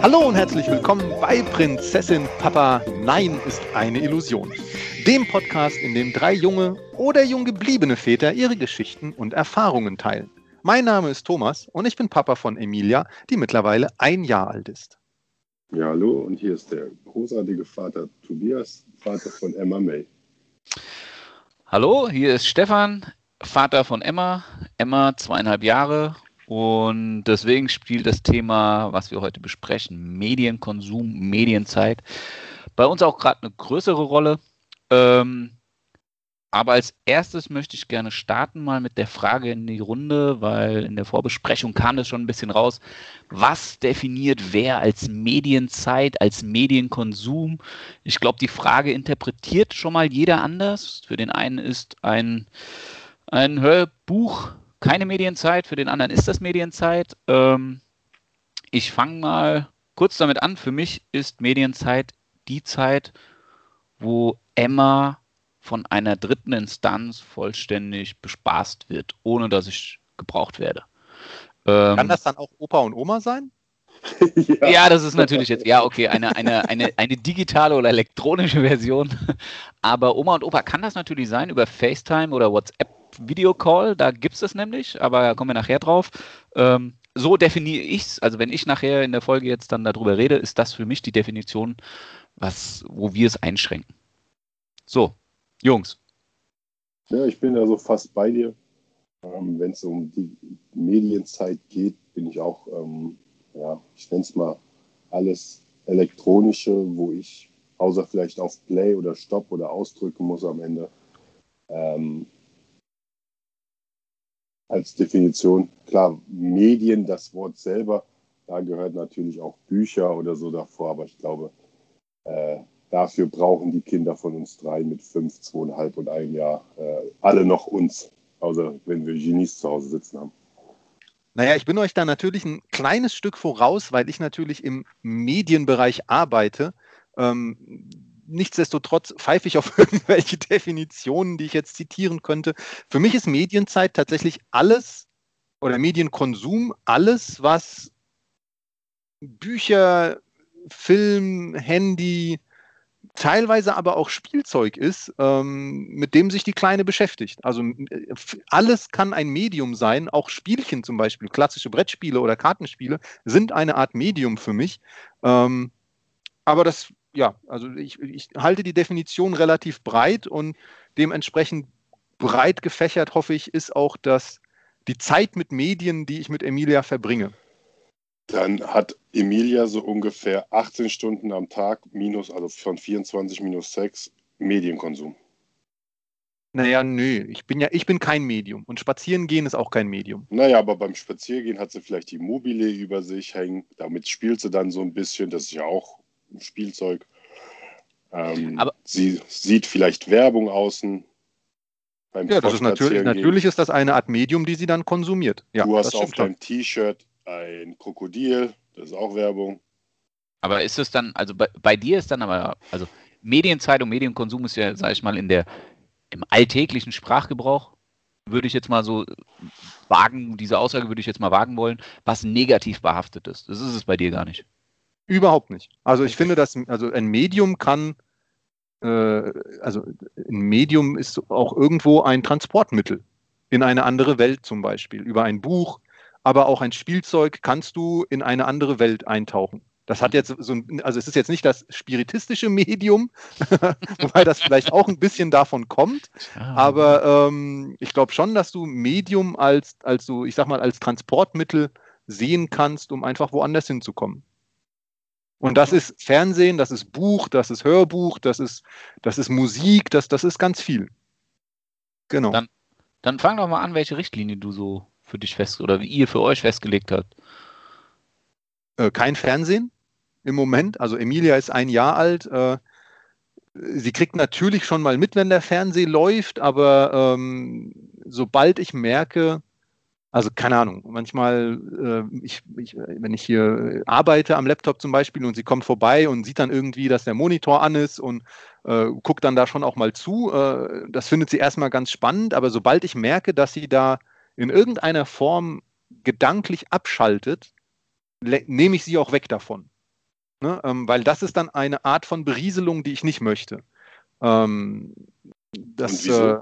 Hallo und herzlich willkommen bei Prinzessin Papa Nein ist eine Illusion. Dem Podcast, in dem drei junge oder jung gebliebene Väter ihre Geschichten und Erfahrungen teilen. Mein Name ist Thomas und ich bin Papa von Emilia, die mittlerweile ein Jahr alt ist. Ja, hallo und hier ist der großartige Vater Tobias, Vater von Emma May. Hallo, hier ist Stefan, Vater von Emma. Emma, zweieinhalb Jahre. Und deswegen spielt das Thema, was wir heute besprechen, Medienkonsum, Medienzeit, bei uns auch gerade eine größere Rolle. Ähm, aber als erstes möchte ich gerne starten mal mit der Frage in die Runde, weil in der Vorbesprechung kam das schon ein bisschen raus. Was definiert wer als Medienzeit, als Medienkonsum? Ich glaube, die Frage interpretiert schon mal jeder anders. Für den einen ist ein, ein Hörbuch keine Medienzeit, für den anderen ist das Medienzeit. Ähm, ich fange mal kurz damit an. Für mich ist Medienzeit die Zeit, wo Emma von einer dritten Instanz vollständig bespaßt wird, ohne dass ich gebraucht werde. Ähm, Kann das dann auch Opa und Oma sein? ja. ja. das ist natürlich jetzt, ja, okay, eine, eine, eine, eine digitale oder elektronische Version. Aber Oma und Opa kann das natürlich sein über FaceTime oder WhatsApp Videocall, da gibt es das nämlich, aber da kommen wir nachher drauf. Ähm, so definiere ich es, also wenn ich nachher in der Folge jetzt dann darüber rede, ist das für mich die Definition, was, wo wir es einschränken. So, Jungs. Ja, ich bin also fast bei dir. Ähm, Wenn es um die Medienzeit geht, bin ich auch, ähm, ja, ich nenne es mal alles Elektronische, wo ich außer vielleicht auf Play oder Stop oder ausdrücken muss am Ende. Ähm, als Definition, klar, Medien, das Wort selber, da gehört natürlich auch Bücher oder so davor, aber ich glaube, äh, dafür brauchen die Kinder von uns drei mit fünf, zweieinhalb und ein Jahr äh, alle noch uns, außer wenn wir Genies zu Hause sitzen haben. Naja, ich bin euch da natürlich ein kleines Stück voraus, weil ich natürlich im Medienbereich arbeite. Ähm, nichtsdestotrotz pfeife ich auf irgendwelche Definitionen, die ich jetzt zitieren könnte. Für mich ist Medienzeit tatsächlich alles oder Medienkonsum alles, was Bücher, Film, Handy, teilweise aber auch Spielzeug ist, ähm, mit dem sich die Kleine beschäftigt. Also alles kann ein Medium sein, auch Spielchen zum Beispiel, klassische Brettspiele oder Kartenspiele sind eine Art Medium für mich. Ähm, aber das, ja, also ich, ich halte die Definition relativ breit und dementsprechend breit gefächert, hoffe ich, ist auch das, die Zeit mit Medien, die ich mit Emilia verbringe. Dann hat Emilia so ungefähr 18 Stunden am Tag minus, also von 24 minus 6 Medienkonsum. Naja, nö, ich bin ja, ich bin kein Medium und spazieren gehen ist auch kein Medium. Naja, aber beim Spaziergehen hat sie vielleicht die Mobile über sich hängen, damit spielt sie dann so ein bisschen, das ist ja auch Spielzeug. Ähm, aber sie sieht vielleicht Werbung außen. ja, das ist natürlich, natürlich ist das eine Art Medium, die sie dann konsumiert. Ja, du hast auf deinem T-Shirt ein Krokodil, das ist auch Werbung. Aber ist es dann, also bei, bei dir ist dann aber, also Medienzeit und Medienkonsum ist ja, sag ich mal, in der, im alltäglichen Sprachgebrauch, würde ich jetzt mal so wagen, diese Aussage würde ich jetzt mal wagen wollen, was negativ behaftet ist. Das ist es bei dir gar nicht. Überhaupt nicht. Also ich finde, dass also ein Medium kann, äh, also ein Medium ist auch irgendwo ein Transportmittel in eine andere Welt zum Beispiel. Über ein Buch, aber auch ein Spielzeug kannst du in eine andere Welt eintauchen. Das hat jetzt so ein, also es ist jetzt nicht das spiritistische Medium, wobei das vielleicht auch ein bisschen davon kommt. Aber ähm, ich glaube schon, dass du Medium als, als so, ich sag mal, als Transportmittel sehen kannst, um einfach woanders hinzukommen. Und das ist Fernsehen, das ist Buch, das ist Hörbuch, das ist, das ist Musik, das, das ist ganz viel. Genau. Dann Dann fang doch mal an, welche Richtlinie du so für dich fest oder wie ihr für euch festgelegt habt. Äh, kein Fernsehen im Moment. Also Emilia ist ein Jahr alt. Äh, sie kriegt natürlich schon mal mit, wenn der Fernseher läuft, aber ähm, sobald ich merke, also keine Ahnung, manchmal, äh, ich, ich, wenn ich hier arbeite am Laptop zum Beispiel und sie kommt vorbei und sieht dann irgendwie, dass der Monitor an ist und äh, guckt dann da schon auch mal zu, äh, das findet sie erstmal ganz spannend, aber sobald ich merke, dass sie da in irgendeiner Form gedanklich abschaltet, nehme ich sie auch weg davon. Ne? Ähm, weil das ist dann eine Art von Berieselung, die ich nicht möchte. Ähm, das, äh,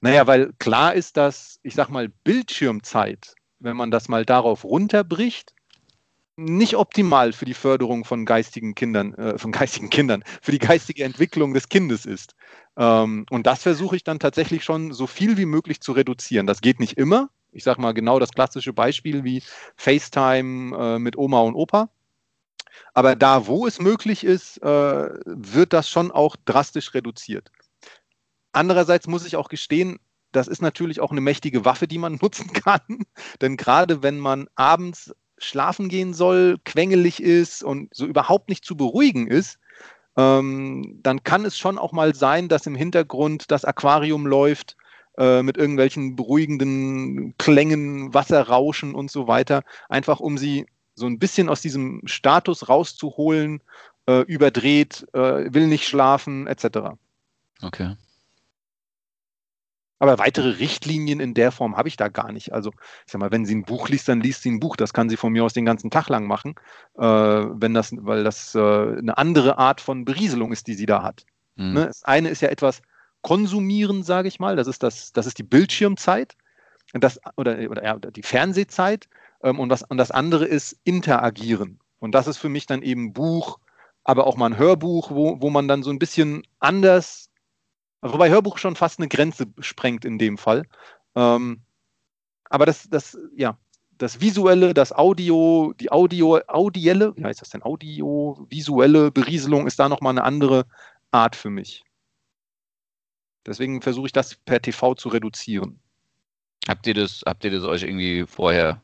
naja, weil klar ist, dass, ich sag mal, Bildschirmzeit, wenn man das mal darauf runterbricht, nicht optimal für die Förderung von geistigen Kindern, äh, von geistigen Kindern, für die geistige Entwicklung des Kindes ist. Ähm, und das versuche ich dann tatsächlich schon so viel wie möglich zu reduzieren. Das geht nicht immer. Ich sage mal genau das klassische Beispiel wie FaceTime äh, mit Oma und Opa. Aber da, wo es möglich ist, äh, wird das schon auch drastisch reduziert. Andererseits muss ich auch gestehen, das ist natürlich auch eine mächtige Waffe, die man nutzen kann. Denn gerade wenn man abends schlafen gehen soll, quengelig ist und so überhaupt nicht zu beruhigen ist, ähm, dann kann es schon auch mal sein, dass im Hintergrund das Aquarium läuft äh, mit irgendwelchen beruhigenden Klängen, Wasserrauschen und so weiter, einfach um sie so ein bisschen aus diesem Status rauszuholen, äh, überdreht, äh, will nicht schlafen, etc. Okay. Aber weitere Richtlinien in der Form habe ich da gar nicht. Also, ich sag mal, wenn sie ein Buch liest, dann liest sie ein Buch. Das kann sie von mir aus den ganzen Tag lang machen, äh, wenn das, weil das äh, eine andere Art von Berieselung ist, die sie da hat. Mhm. Ne? Das eine ist ja etwas konsumieren, sage ich mal. Das ist das, das ist die Bildschirmzeit das, oder, oder ja, die Fernsehzeit. Ähm, und, das, und das andere ist interagieren. Und das ist für mich dann eben Buch, aber auch mal ein Hörbuch, wo, wo man dann so ein bisschen anders Wobei Hörbuch schon fast eine Grenze sprengt in dem Fall. Ähm, aber das, das, ja, das visuelle, das Audio, die Audio, audielle, wie heißt das denn? Audiovisuelle Berieselung ist da nochmal eine andere Art für mich. Deswegen versuche ich das per TV zu reduzieren. Habt ihr das, habt ihr das euch irgendwie vorher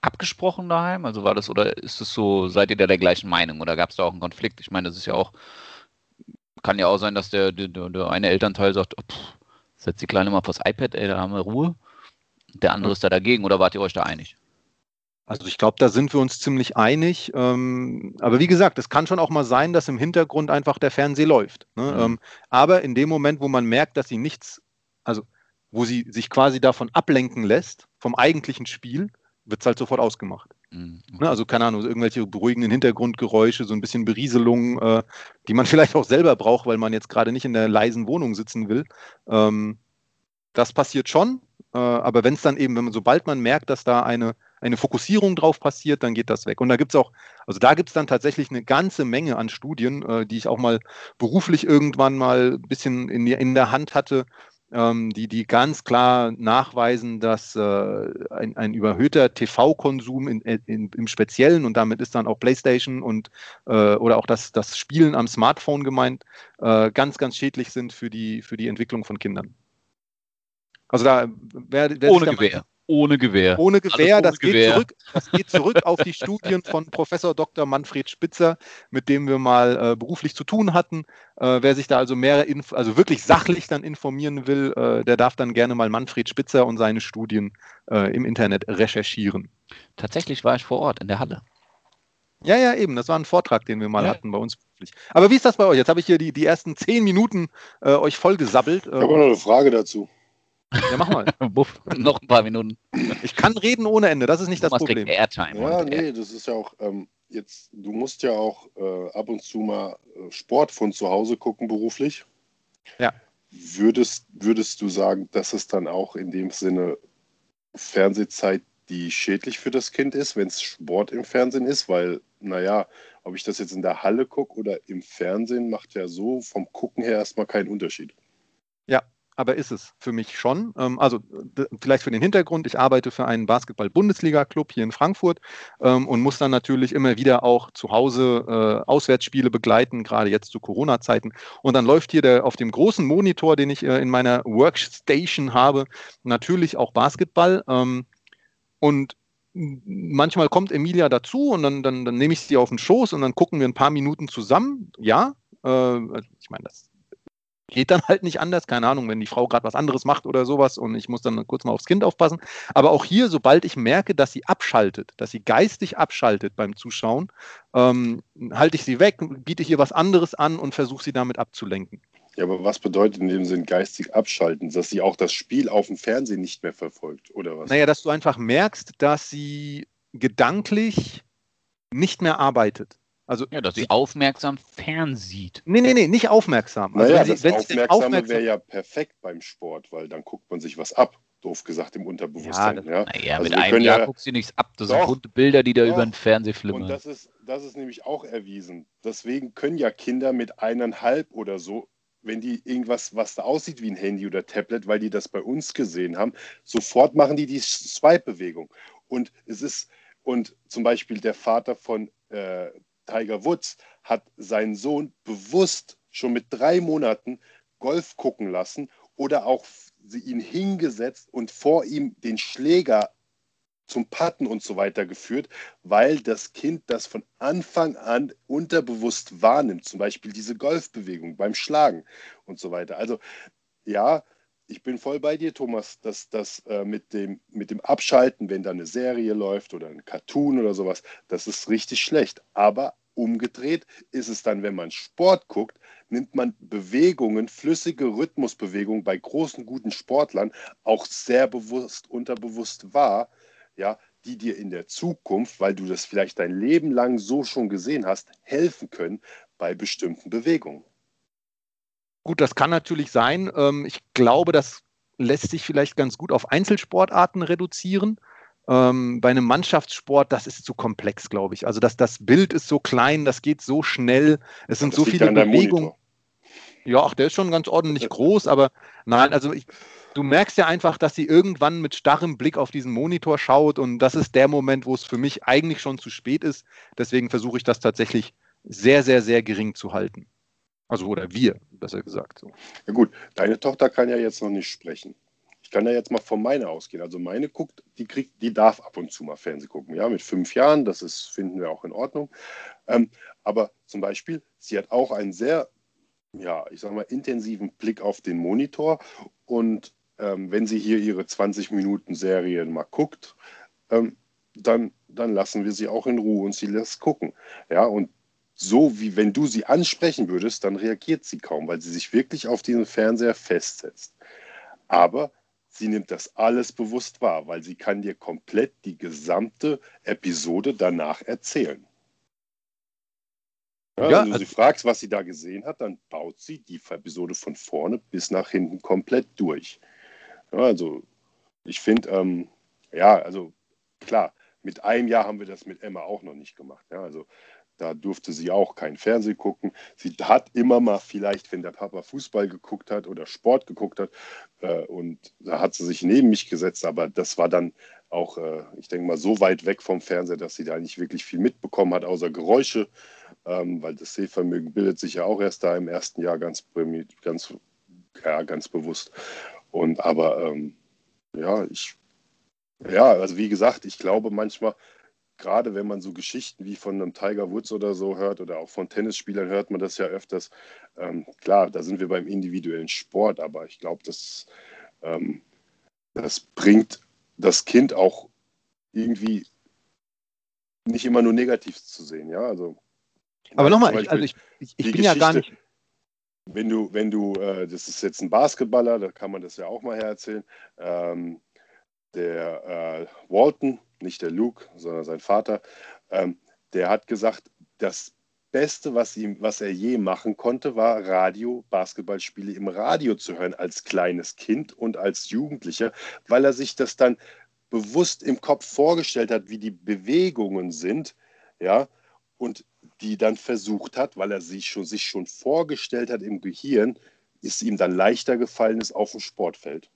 abgesprochen daheim? Also war das oder ist es so, seid ihr da der gleichen Meinung oder gab es da auch einen Konflikt? Ich meine, das ist ja auch kann ja auch sein, dass der, der, der eine Elternteil sagt, oh, pff, setz die Kleine mal vors iPad, ey, da haben wir Ruhe. Der andere ist da dagegen oder wart ihr euch da einig? Also ich glaube, da sind wir uns ziemlich einig. Ähm, aber wie gesagt, es kann schon auch mal sein, dass im Hintergrund einfach der Fernseher läuft. Ne? Mhm. Ähm, aber in dem Moment, wo man merkt, dass sie nichts, also wo sie sich quasi davon ablenken lässt, vom eigentlichen Spiel, wird es halt sofort ausgemacht. Mhm. Ne, also keine Ahnung, irgendwelche beruhigenden Hintergrundgeräusche, so ein bisschen Berieselung, äh, die man vielleicht auch selber braucht, weil man jetzt gerade nicht in der leisen Wohnung sitzen will. Ähm, das passiert schon, äh, aber wenn es dann eben, wenn man, sobald man merkt, dass da eine, eine Fokussierung drauf passiert, dann geht das weg. Und da gibt es auch, also da gibt es dann tatsächlich eine ganze Menge an Studien, äh, die ich auch mal beruflich irgendwann mal ein bisschen in, in der Hand hatte, ähm, die, die ganz klar nachweisen, dass äh, ein, ein überhöhter TV-Konsum in, in, im Speziellen und damit ist dann auch PlayStation und äh, oder auch das, das Spielen am Smartphone gemeint, äh, ganz, ganz schädlich sind für die, für die Entwicklung von Kindern. Also da wer, wer ohne Gewehr. Ohne Gewehr. Ohne Gewehr, ohne das, Gewehr. Geht zurück, das geht zurück auf die Studien von Professor Dr. Manfred Spitzer, mit dem wir mal äh, beruflich zu tun hatten. Äh, wer sich da also mehr, Inf also wirklich sachlich dann informieren will, äh, der darf dann gerne mal Manfred Spitzer und seine Studien äh, im Internet recherchieren. Tatsächlich war ich vor Ort in der Halle. Ja, ja, eben. Das war ein Vortrag, den wir mal ja. hatten bei uns. Aber wie ist das bei euch? Jetzt habe ich hier die, die ersten zehn Minuten äh, euch vollgesabbelt. Ich habe noch eine Frage dazu. Ja, mach mal. Buff, noch ein paar Minuten. Ich kann reden ohne Ende, das ist nicht das Problem. Airtime ja, nee, das ist ja auch, ähm, jetzt, du musst ja auch äh, ab und zu mal äh, Sport von zu Hause gucken, beruflich. Ja. Würdest, würdest du sagen, dass es dann auch in dem Sinne Fernsehzeit, die schädlich für das Kind ist, wenn es Sport im Fernsehen ist? Weil, naja, ob ich das jetzt in der Halle gucke oder im Fernsehen, macht ja so vom Gucken her erstmal keinen Unterschied. Ja, aber ist es für mich schon. Ähm, also vielleicht für den Hintergrund, ich arbeite für einen Basketball-Bundesliga-Club hier in Frankfurt ähm, und muss dann natürlich immer wieder auch zu Hause äh, Auswärtsspiele begleiten, gerade jetzt zu Corona-Zeiten. Und dann läuft hier der, auf dem großen Monitor, den ich äh, in meiner Workstation habe, natürlich auch Basketball. Ähm, und manchmal kommt Emilia dazu und dann, dann, dann nehme ich sie auf den Schoß und dann gucken wir ein paar Minuten zusammen. Ja, äh, ich meine, das geht dann halt nicht anders. Keine Ahnung, wenn die Frau gerade was anderes macht oder sowas und ich muss dann kurz mal aufs Kind aufpassen. Aber auch hier, sobald ich merke, dass sie abschaltet, dass sie geistig abschaltet beim Zuschauen, ähm, halte ich sie weg, biete hier was anderes an und versuche sie damit abzulenken. Ja, aber was bedeutet in dem Sinn geistig abschalten? Dass sie auch das Spiel auf dem Fernsehen nicht mehr verfolgt, oder was? Naja, dass du einfach merkst, dass sie gedanklich nicht mehr arbeitet. Also, ja, dass sie aufmerksam fernsieht. Nee, nee, nee, nicht aufmerksam. Also naja, das sie, Aufmerksame aufmerksam wäre ja perfekt beim Sport, weil dann guckt man sich was ab. Doof gesagt im Unterbewusstsein. Ja, das, ja. Naja, also mit einem Jahr ja, guckst du nichts ab. Das doch, sind bunte Bilder, die da doch. über den Fernseher flimmern. Und das ist, das ist nämlich auch erwiesen. Deswegen können ja Kinder mit eineinhalb oder so, wenn die irgendwas, was da aussieht wie ein Handy oder Tablet, weil die das bei uns gesehen haben, sofort machen die die Swipe-Bewegung. Und es ist, und zum Beispiel der Vater von äh, Tiger Woods hat seinen Sohn bewusst schon mit drei Monaten Golf gucken lassen oder auch ihn hingesetzt und vor ihm den Schläger zum Patten und so weiter geführt, weil das Kind das von Anfang an unterbewusst wahrnimmt, zum Beispiel diese Golfbewegung beim Schlagen und so weiter. Also ja, ich bin voll bei dir, Thomas, dass das äh, mit, dem, mit dem Abschalten, wenn da eine Serie läuft oder ein Cartoon oder sowas, das ist richtig schlecht. Aber umgedreht ist es dann, wenn man Sport guckt, nimmt man Bewegungen, flüssige Rhythmusbewegungen bei großen, guten Sportlern auch sehr bewusst, unterbewusst wahr, ja, die dir in der Zukunft, weil du das vielleicht dein Leben lang so schon gesehen hast, helfen können bei bestimmten Bewegungen. Gut, das kann natürlich sein. Ähm, ich glaube, das lässt sich vielleicht ganz gut auf Einzelsportarten reduzieren. Ähm, bei einem Mannschaftssport, das ist zu komplex, glaube ich. Also das, das Bild ist so klein, das geht so schnell, es sind das so viele Bewegungen. Ja, ach, der ist schon ganz ordentlich groß, aber nein, also ich, du merkst ja einfach, dass sie irgendwann mit starrem Blick auf diesen Monitor schaut und das ist der Moment, wo es für mich eigentlich schon zu spät ist. Deswegen versuche ich das tatsächlich sehr, sehr, sehr gering zu halten. Also oder wir, besser gesagt. So. Ja gut, deine Tochter kann ja jetzt noch nicht sprechen. Ich kann ja jetzt mal von meiner ausgehen. Also meine guckt, die kriegt, die darf ab und zu mal Fernsehen gucken. Ja, mit fünf Jahren, das ist, finden wir auch in Ordnung. Ähm, aber zum Beispiel, sie hat auch einen sehr, ja, ich sag mal, intensiven Blick auf den Monitor. Und ähm, wenn sie hier ihre 20 Minuten Serien mal guckt, ähm, dann, dann lassen wir sie auch in Ruhe und sie lässt gucken. Ja, und so wie wenn du sie ansprechen würdest, dann reagiert sie kaum, weil sie sich wirklich auf diesen Fernseher festsetzt. Aber sie nimmt das alles bewusst wahr, weil sie kann dir komplett die gesamte Episode danach erzählen. Ja, ja, wenn du also, sie fragst, was sie da gesehen hat, dann baut sie die Episode von vorne bis nach hinten komplett durch. Ja, also ich finde, ähm, ja, also klar, mit einem Jahr haben wir das mit Emma auch noch nicht gemacht. Ja, also da durfte sie auch kein Fernsehen gucken. Sie hat immer mal vielleicht, wenn der Papa Fußball geguckt hat oder Sport geguckt hat, äh, und da hat sie sich neben mich gesetzt, aber das war dann auch, äh, ich denke mal, so weit weg vom Fernseher, dass sie da nicht wirklich viel mitbekommen hat, außer Geräusche, ähm, weil das Sehvermögen bildet sich ja auch erst da im ersten Jahr ganz, ganz, ja, ganz bewusst. Und aber ähm, ja, ich, ja, also wie gesagt, ich glaube manchmal, gerade wenn man so Geschichten wie von einem Tiger Woods oder so hört oder auch von Tennisspielern hört man das ja öfters. Ähm, klar, da sind wir beim individuellen Sport, aber ich glaube, das, ähm, das bringt das Kind auch irgendwie nicht immer nur negativ zu sehen. Ja, also. Aber nochmal, ich, also ich, ich, ich bin ja gar nicht. Wenn du, wenn du, äh, das ist jetzt ein Basketballer, da kann man das ja auch mal hererzählen. Ähm, der äh, Walton, nicht der Luke, sondern sein Vater, ähm, der hat gesagt, das Beste, was, ihm, was er je machen konnte, war Radio, Basketballspiele im Radio zu hören als kleines Kind und als Jugendlicher, weil er sich das dann bewusst im Kopf vorgestellt hat, wie die Bewegungen sind, ja, und die dann versucht hat, weil er sich schon, sich schon vorgestellt hat im Gehirn, es ihm dann leichter gefallen ist auf dem Sportfeld.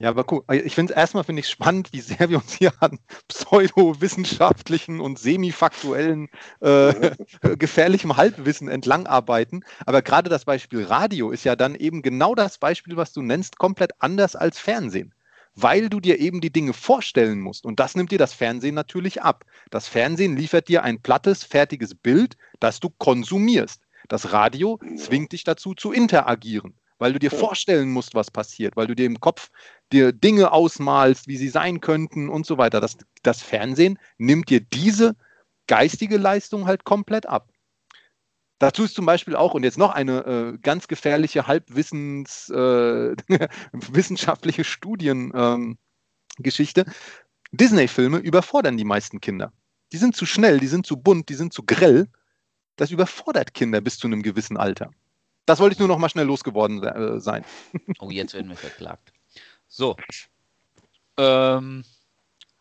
Ja, aber cool. Ich finde erstmal finde ich spannend, wie sehr wir uns hier an pseudowissenschaftlichen und semifaktuellen äh, gefährlichem Halbwissen entlangarbeiten. Aber gerade das Beispiel Radio ist ja dann eben genau das Beispiel, was du nennst, komplett anders als Fernsehen. Weil du dir eben die Dinge vorstellen musst. Und das nimmt dir das Fernsehen natürlich ab. Das Fernsehen liefert dir ein plattes, fertiges Bild, das du konsumierst. Das Radio zwingt dich dazu zu interagieren weil du dir vorstellen musst, was passiert, weil du dir im Kopf dir Dinge ausmalst, wie sie sein könnten und so weiter. Das, das Fernsehen nimmt dir diese geistige Leistung halt komplett ab. Dazu ist zum Beispiel auch, und jetzt noch eine äh, ganz gefährliche halbwissens, äh, Studiengeschichte. Ähm, Disney-Filme überfordern die meisten Kinder. Die sind zu schnell, die sind zu bunt, die sind zu grell. Das überfordert Kinder bis zu einem gewissen Alter. Das wollte ich nur noch mal schnell losgeworden äh, sein. Oh, jetzt werden wir verklagt. So. Ähm,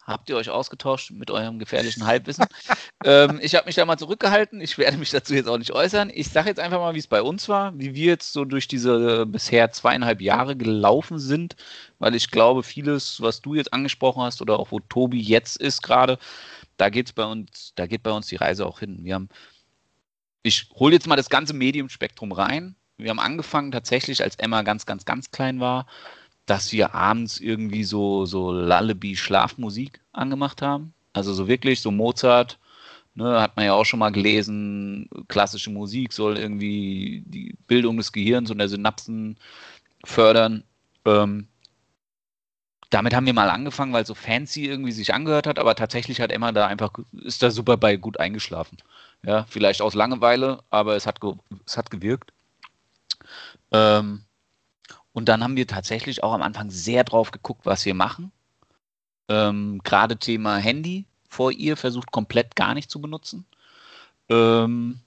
habt ihr euch ausgetauscht mit eurem gefährlichen Halbwissen? ähm, ich habe mich da mal zurückgehalten. Ich werde mich dazu jetzt auch nicht äußern. Ich sage jetzt einfach mal, wie es bei uns war, wie wir jetzt so durch diese bisher zweieinhalb Jahre gelaufen sind, weil ich glaube, vieles, was du jetzt angesprochen hast oder auch wo Tobi jetzt ist gerade, da geht's bei uns, da geht bei uns die Reise auch hin. Wir haben ich hole jetzt mal das ganze Mediumspektrum rein. Wir haben angefangen tatsächlich, als Emma ganz, ganz, ganz klein war, dass wir abends irgendwie so, so Lullaby-Schlafmusik angemacht haben. Also so wirklich so Mozart, ne, hat man ja auch schon mal gelesen, klassische Musik soll irgendwie die Bildung des Gehirns und der Synapsen fördern. Ähm, damit haben wir mal angefangen, weil so fancy irgendwie sich angehört hat, aber tatsächlich hat Emma da einfach, ist da super bei gut eingeschlafen. Ja, vielleicht aus Langeweile, aber es hat, es hat gewirkt. Ähm, und dann haben wir tatsächlich auch am Anfang sehr drauf geguckt, was wir machen. Ähm, Gerade Thema Handy vor ihr versucht komplett gar nicht zu benutzen. Ähm,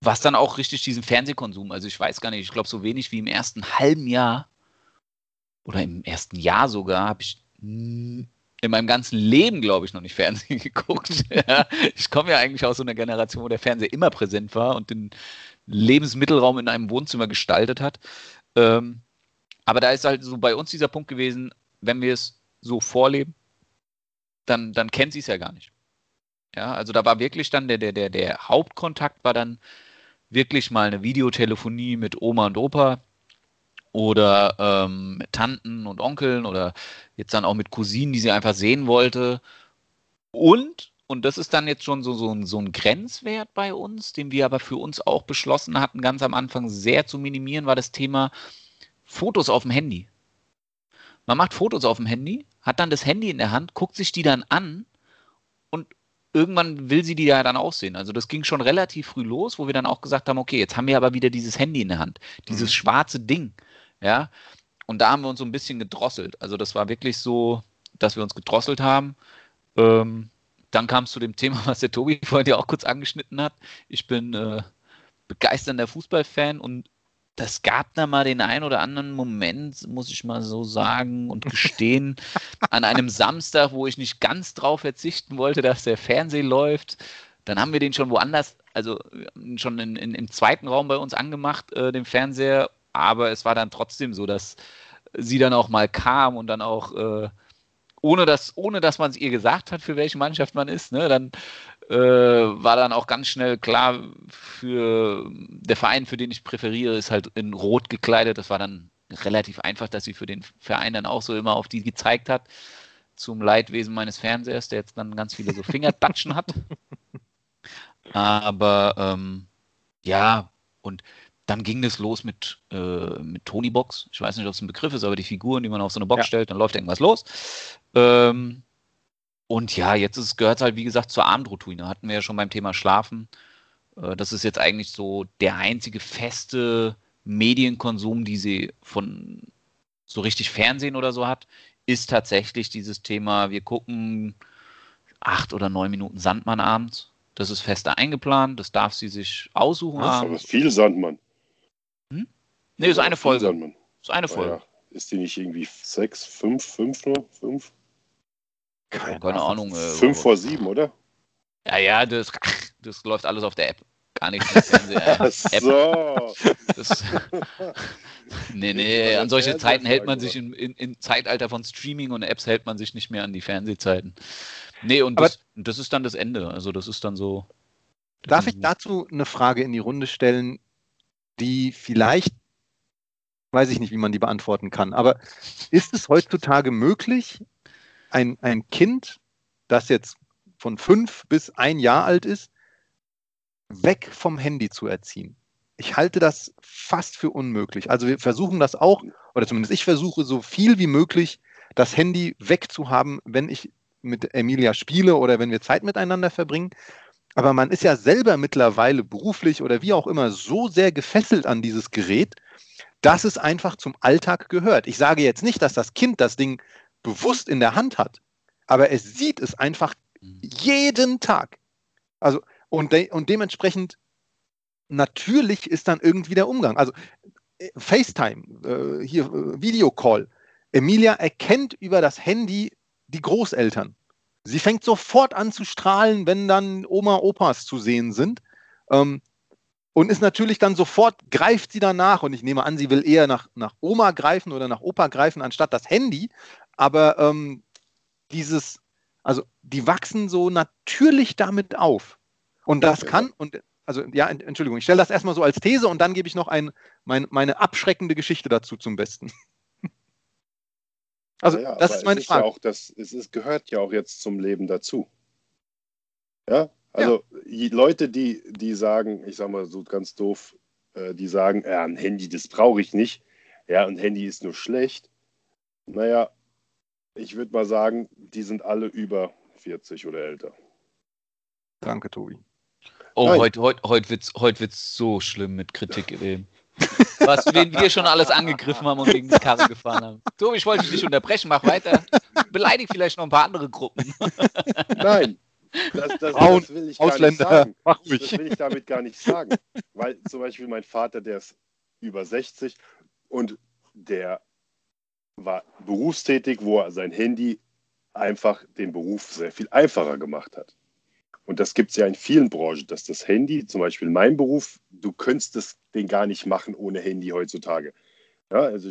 was dann auch richtig diesen Fernsehkonsum, also ich weiß gar nicht, ich glaube so wenig wie im ersten halben Jahr oder im ersten Jahr sogar, habe ich in meinem ganzen Leben, glaube ich, noch nicht Fernsehen geguckt. ich komme ja eigentlich aus so einer Generation, wo der Fernseher immer präsent war und den Lebensmittelraum in einem Wohnzimmer gestaltet hat. Ähm, aber da ist halt so bei uns dieser Punkt gewesen, wenn wir es so vorleben, dann, dann kennt sie es ja gar nicht. Ja, also da war wirklich dann der, der, der, der Hauptkontakt war dann wirklich mal eine Videotelefonie mit Oma und Opa, oder ähm, mit Tanten und Onkeln oder jetzt dann auch mit Cousinen, die sie einfach sehen wollte. Und, und das ist dann jetzt schon so, so, ein, so ein Grenzwert bei uns, den wir aber für uns auch beschlossen hatten, ganz am Anfang sehr zu minimieren, war das Thema Fotos auf dem Handy. Man macht Fotos auf dem Handy, hat dann das Handy in der Hand, guckt sich die dann an und irgendwann will sie die ja dann aussehen. Also das ging schon relativ früh los, wo wir dann auch gesagt haben, okay, jetzt haben wir aber wieder dieses Handy in der Hand, dieses mhm. schwarze Ding. Ja, und da haben wir uns so ein bisschen gedrosselt. Also das war wirklich so, dass wir uns gedrosselt haben. Ähm, dann kam es zu dem Thema, was der Tobi vorhin ja auch kurz angeschnitten hat. Ich bin äh, begeisternder Fußballfan und das gab da mal den einen oder anderen Moment, muss ich mal so sagen und gestehen, an einem Samstag, wo ich nicht ganz drauf verzichten wollte, dass der Fernseher läuft. Dann haben wir den schon woanders, also schon in, in, im zweiten Raum bei uns angemacht, äh, den Fernseher, aber es war dann trotzdem so, dass sie dann auch mal kam und dann auch, äh, ohne, dass, ohne dass man es ihr gesagt hat, für welche Mannschaft man ist, ne, dann äh, war dann auch ganz schnell klar, für der Verein, für den ich präferiere, ist halt in Rot gekleidet. Das war dann relativ einfach, dass sie für den Verein dann auch so immer auf die gezeigt hat. Zum Leidwesen meines Fernsehers, der jetzt dann ganz viele so Fingertatschen hat. Aber ähm, ja, und dann ging es los mit, äh, mit Tony Box. Ich weiß nicht, ob es ein Begriff ist, aber die Figuren, die man auf so eine Box ja. stellt, dann läuft irgendwas los. Ähm, und ja, jetzt gehört es halt, wie gesagt, zur Abendroutine. Hatten wir ja schon beim Thema Schlafen. Äh, das ist jetzt eigentlich so der einzige feste Medienkonsum, die sie von so richtig Fernsehen oder so hat, ist tatsächlich dieses Thema, wir gucken acht oder neun Minuten Sandmann abends. Das ist fest eingeplant, das darf sie sich aussuchen. Das ist aber viel Sandmann. Hm? Nee, ist eine Folge. Sandmann. Ist eine Folge. Ja, ist die nicht irgendwie sechs, fünf, fünf nur? Fünf? Keine, Keine Ahnung. Äh, fünf vor sieben, oder? Ja, ja, das, das läuft alles auf der App. gar nichts mit Fernseher. Ach so. Das, nee, nee, an solche Zeiten hält man sich im in, in Zeitalter von Streaming und Apps hält man sich nicht mehr an die Fernsehzeiten. Nee, und das, das ist dann das Ende. Also das ist dann so. Darf ich dazu eine Frage in die Runde stellen, die vielleicht, weiß ich nicht, wie man die beantworten kann, aber ist es heutzutage möglich, ein, ein Kind, das jetzt von fünf bis ein Jahr alt ist, weg vom Handy zu erziehen? Ich halte das fast für unmöglich. Also wir versuchen das auch, oder zumindest ich versuche so viel wie möglich, das Handy wegzuhaben, wenn ich mit Emilia spiele oder wenn wir Zeit miteinander verbringen. Aber man ist ja selber mittlerweile beruflich oder wie auch immer so sehr gefesselt an dieses Gerät, dass es einfach zum Alltag gehört. Ich sage jetzt nicht, dass das Kind das Ding bewusst in der Hand hat, aber es sieht es einfach jeden Tag. Also, und, de und dementsprechend natürlich ist dann irgendwie der Umgang. Also äh, FaceTime, äh, hier äh, Videocall. Emilia erkennt über das Handy die Großeltern. Sie fängt sofort an zu strahlen, wenn dann Oma, Opas zu sehen sind. Ähm, und ist natürlich dann sofort, greift sie danach. Und ich nehme an, sie will eher nach, nach Oma greifen oder nach Opa greifen, anstatt das Handy. Aber ähm, dieses, also die wachsen so natürlich damit auf. Und das kann, und also ja, Ent- Entschuldigung, ich stelle das erstmal so als These und dann gebe ich noch ein, mein, meine abschreckende Geschichte dazu zum Besten. Also, Ja, das aber ist meine es Frage. Ja auch das, es ist, gehört ja auch jetzt zum Leben dazu. Ja, also die Leute, die, die sagen, ich sag mal so ganz doof, äh, die sagen, ja, ein Handy, das brauche ich nicht. Ja, ein Handy ist nur schlecht. Naja, ich würde mal sagen, die sind alle über 40 oder älter. Danke, Tobi. Oh, Nein. heute heut, heut wird es so schlimm mit Kritik reden. Was, wen wir schon alles angegriffen haben und gegen die Karre gefahren haben. Tobi, ich wollte dich nicht unterbrechen, mach weiter. Beleidig vielleicht noch ein paar andere Gruppen. Nein, das, das, Frauen, das will ich gar nicht Ausländer, sagen. mach Das will ich damit gar nicht sagen. Weil zum Beispiel mein Vater, der ist über 60 und der war berufstätig, wo er sein Handy einfach den Beruf sehr viel einfacher gemacht hat. Und das gibt es ja in vielen Branchen, dass das Handy, zum Beispiel mein Beruf, du könntest das, den gar nicht machen ohne Handy heutzutage. Ja, also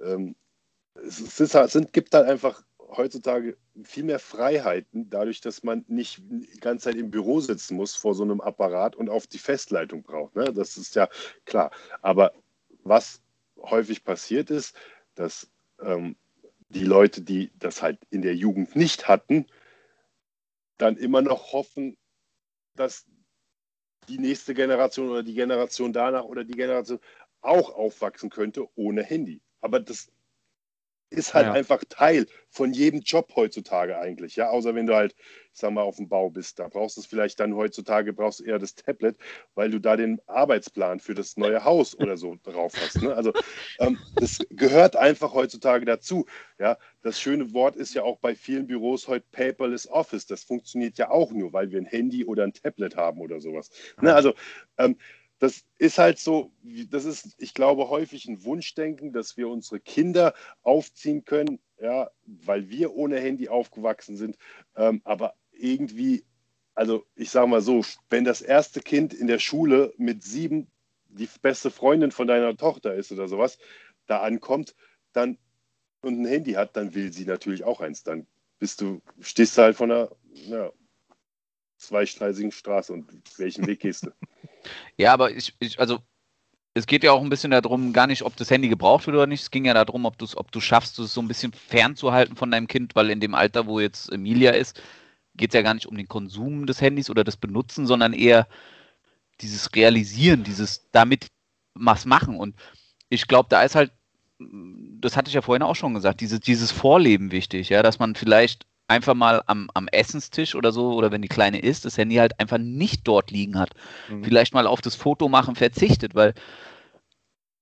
ähm, es, ist, halt- es sind, gibt halt einfach heutzutage viel mehr Freiheiten, dadurch, dass man nicht die ganze Zeit im Büro sitzen muss vor so einem Apparat und auf die Festleitung braucht. Ne? Das ist ja klar. Aber was häufig passiert ist, dass ähm, die Leute, die das halt in der Jugend nicht hatten, dann immer noch hoffen, dass die nächste Generation oder die Generation danach oder die Generation auch aufwachsen könnte ohne Handy. Aber das ist halt Ja. einfach Teil von jedem Job heutzutage eigentlich, ja, außer wenn du halt, ich sag mal, auf dem Bau bist, da brauchst du es vielleicht dann heutzutage, brauchst du eher das Tablet, weil du da den Arbeitsplan für das neue Haus oder so drauf hast. Ne? Also ähm, das gehört einfach heutzutage dazu. Ja, das schöne Wort ist ja auch bei vielen Büros heute Paperless Office. Das funktioniert ja auch nur, weil wir ein Handy oder ein Tablet haben oder sowas. Ne? Also ähm, das ist halt so, das ist, ich glaube, häufig ein Wunschdenken, dass wir unsere Kinder aufziehen können, ja, weil wir ohne Handy aufgewachsen sind. Ähm, aber irgendwie, also ich sage mal so, wenn das erste Kind in der Schule mit sieben die beste Freundin von deiner Tochter ist oder sowas, da ankommt, dann und ein Handy hat, dann will sie natürlich auch eins. Dann bist du, stehst du halt von einer ja, zweistreisigen Straße und welchen Weg gehst du? Ja, aber ich, ich, also es geht ja auch ein bisschen darum, gar nicht, ob das Handy gebraucht wird oder nicht. Es ging ja darum, ob du es ob du schaffst, es so ein bisschen fernzuhalten von deinem Kind, weil in dem Alter, wo jetzt Emilia ist, geht es ja gar nicht um den Konsum des Handys oder das Benutzen, sondern eher dieses Realisieren, dieses damit was machen. Und ich glaube, da ist halt, das hatte ich ja vorhin auch schon gesagt, diese, dieses Vorleben wichtig, ja, dass man vielleicht einfach mal am, am Essenstisch oder so, oder wenn die Kleine ist, das Handy halt einfach nicht dort liegen hat Mhm. vielleicht mal auf das Foto machen verzichtet, weil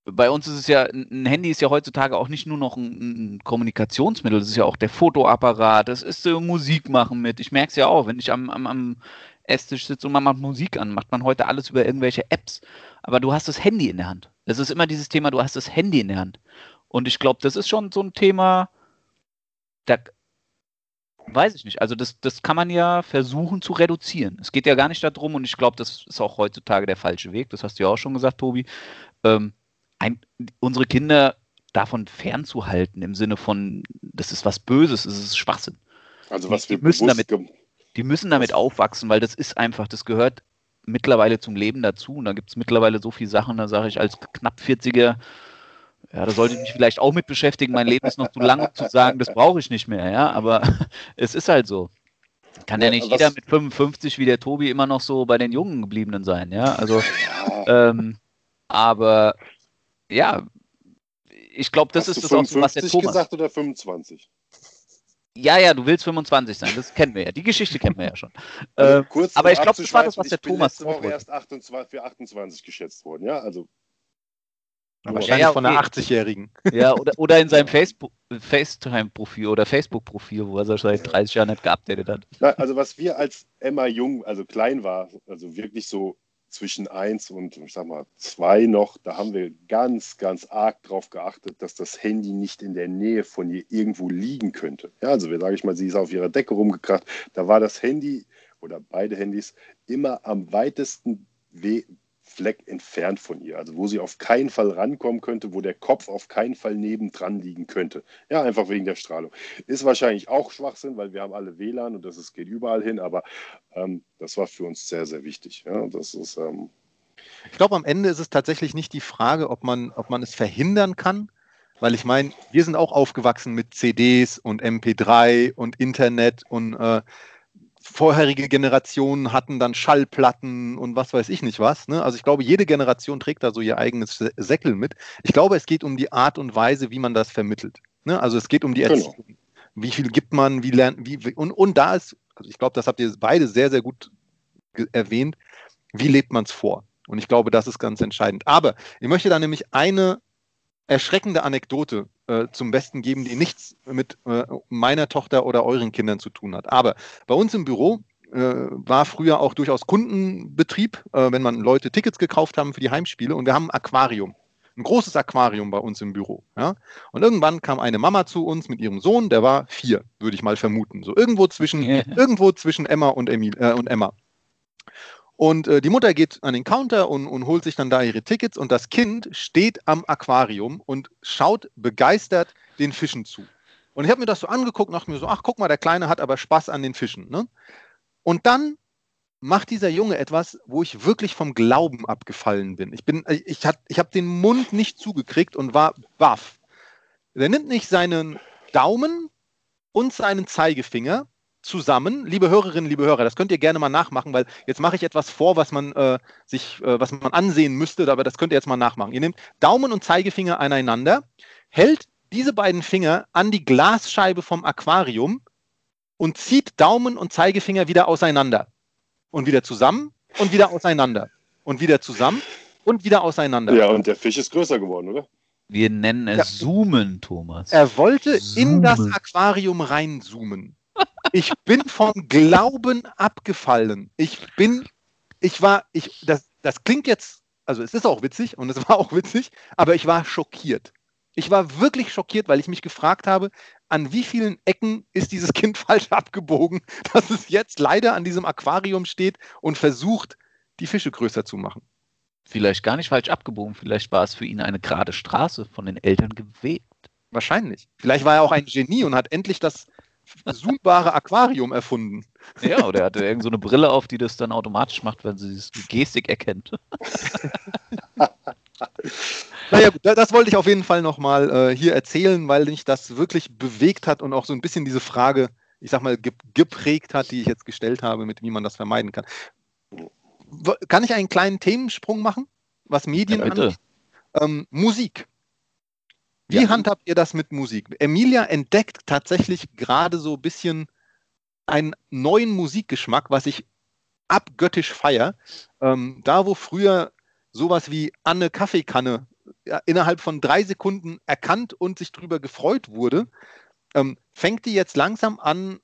bei uns ist es ja, ein Handy ist ja heutzutage auch nicht nur noch ein, ein Kommunikationsmittel, es ist ja auch der Fotoapparat, das ist so Musik machen mit. Ich merke es ja auch, wenn ich am, am, am Esstisch sitze und man macht Musik an, macht man heute alles über irgendwelche Apps. Aber du hast das Handy in der Hand. Es ist immer dieses Thema, du hast das Handy in der Hand. Und ich glaube, das ist schon so ein Thema, da, Weiß ich nicht. Also das, das kann man ja versuchen zu reduzieren. Es geht ja gar nicht darum, und ich glaube, das ist auch heutzutage der falsche Weg, das hast du ja auch schon gesagt, Tobi, ähm, ein, unsere Kinder davon fernzuhalten, im Sinne von, das ist was Böses, das ist Schwachsinn. Also was wir die müssen damit, die müssen damit aufwachsen, weil das ist einfach, das gehört mittlerweile zum Leben dazu. Und da gibt es mittlerweile so viele Sachen, da sage ich als knapp 40er, ja, da sollte ich mich vielleicht auch mit beschäftigen. Mein Leben ist noch zu lang, um zu sagen, das brauche ich nicht mehr, ja. Aber es ist halt so. Kann ja, Ja, nicht jeder mit 55 wie der Tobi immer noch so bei den Jungen gebliebenen sein, ja. Also, ähm, aber ja, ich glaube, das Hast ist das auch was der 55 Thomas. gesagt oder 25? Ja, ja, du willst 25 sein, das kennen wir ja. Die Geschichte kennen wir ja schon. Also Ähm, kurz aber ich glaube, das war das, was der ich bin Thomas Woche wollte. erst 28, für 28 geschätzt worden, ja, also Ja, wahrscheinlich Ja, ja, von einer okay. 80-Jährigen. Ja, oder, oder in seinem Facebook, FaceTime-Profil oder Facebook-Profil, wo er sich seit 30 Jahren nicht geupdatet hat. Na, also was wir als Emma jung, also klein war, also wirklich so zwischen eins und ich sag mal zwei noch, da haben wir ganz, ganz arg drauf geachtet, dass das Handy nicht in der Nähe von ihr irgendwo liegen könnte. Ja, also wir sage ich mal, sie ist auf ihrer Decke rumgekracht, da war das Handy oder beide Handys immer am weitesten We Fleck entfernt von ihr, also wo sie auf keinen Fall rankommen könnte, wo der Kopf auf keinen Fall nebendran liegen könnte. Ja, einfach wegen der Strahlung. Ist wahrscheinlich auch Schwachsinn, weil wir haben alle WLAN und das ist, geht überall hin, aber ähm, das war für uns sehr, sehr wichtig. Ja, das ist, ähm, Ich glaube, am Ende ist es tatsächlich nicht die Frage, ob man, ob man es verhindern kann, weil ich meine, wir sind auch aufgewachsen mit CDs und MP3 und Internet und äh, vorherige Generationen hatten dann Schallplatten und was weiß ich nicht was. Ne? Also ich glaube, jede Generation trägt da so ihr eigenes Sä- Säckel mit. Ich glaube, es geht um die Art und Weise, wie man das vermittelt. Ne? Also es geht um die Genau. Erziehung. Wie viel gibt man, wie lernt, wie, wie- und, und da ist, also ich glaube, das habt ihr beide sehr, sehr gut erwähnt, wie lebt man es vor? Und ich glaube, das ist ganz entscheidend. Aber ich möchte da nämlich eine erschreckende Anekdote äh, zum Besten geben, die nichts mit äh, meiner Tochter oder euren Kindern zu tun hat. Aber bei uns im Büro äh, war früher auch durchaus Kundenbetrieb, äh, wenn man Leute Tickets gekauft haben für die Heimspiele und wir haben ein Aquarium. Ein großes Aquarium bei uns im Büro. Ja? Und irgendwann kam eine Mama zu uns mit ihrem Sohn, der war vier, würde ich mal vermuten. So irgendwo zwischen, irgendwo zwischen Emma und, Emil, äh, und Emma. Und äh, die Mutter geht an den Counter und, und holt sich dann da ihre Tickets und das Kind steht am Aquarium und schaut begeistert den Fischen zu. Und ich habe mir das so angeguckt und dachte mir so, ach guck mal, der Kleine hat aber Spaß an den Fischen. Ne? Und dann macht dieser Junge etwas, wo ich wirklich vom Glauben abgefallen bin. Ich, bin, ich, ich, hat- ich habe den Mund nicht zugekriegt und war baff. Der nimmt nicht seinen Daumen und seinen Zeigefinger zusammen, liebe Hörerinnen, liebe Hörer, das könnt ihr gerne mal nachmachen, weil jetzt mache ich etwas vor, was man äh, sich, äh, was man ansehen müsste, aber das könnt ihr jetzt mal nachmachen. Ihr nehmt Daumen und Zeigefinger aneinander, hält diese beiden Finger an die Glasscheibe vom Aquarium und zieht Daumen und Zeigefinger wieder auseinander und wieder zusammen und wieder auseinander und wieder zusammen und wieder auseinander. ja, und der Fisch ist größer geworden, oder? Wir nennen es Ja. Zoomen, Thomas. Er wollte in das Zoomen. Aquarium reinzoomen. Ich bin vom Glauben abgefallen. Ich bin, ich war, ich, das, das klingt jetzt, also es ist auch witzig und es war auch witzig, aber ich war schockiert. Ich war wirklich schockiert, weil ich mich gefragt habe, an wie vielen Ecken ist dieses Kind falsch abgebogen, dass es jetzt leider an diesem Aquarium steht und versucht, die Fische größer zu machen. Vielleicht gar nicht falsch abgebogen, vielleicht war es für ihn eine gerade Straße von den Eltern gewählt. Wahrscheinlich. Vielleicht war er auch ein Genie und hat endlich das zoombare Aquarium erfunden. Ja, oder er hatte irgend so eine Brille auf, die das dann automatisch macht, wenn sie die Gestik erkennt. Naja, gut, das wollte ich auf jeden Fall nochmal äh, hier erzählen, weil mich das wirklich bewegt hat und auch so ein bisschen diese Frage, ich sag mal, ge geprägt hat, die ich jetzt gestellt habe, mit wie man das vermeiden kann. Kann ich einen kleinen Themensprung machen, was Medien Ja, angeht? Ähm, Musik. Wie Ja. handhabt ihr das mit Musik? Emilia entdeckt tatsächlich gerade so ein bisschen einen neuen Musikgeschmack, was ich abgöttisch feier. Ähm, da, wo früher sowas wie Anne Kaffeekanne ja, innerhalb von drei Sekunden erkannt und sich darüber gefreut wurde, ähm, fängt die jetzt langsam an,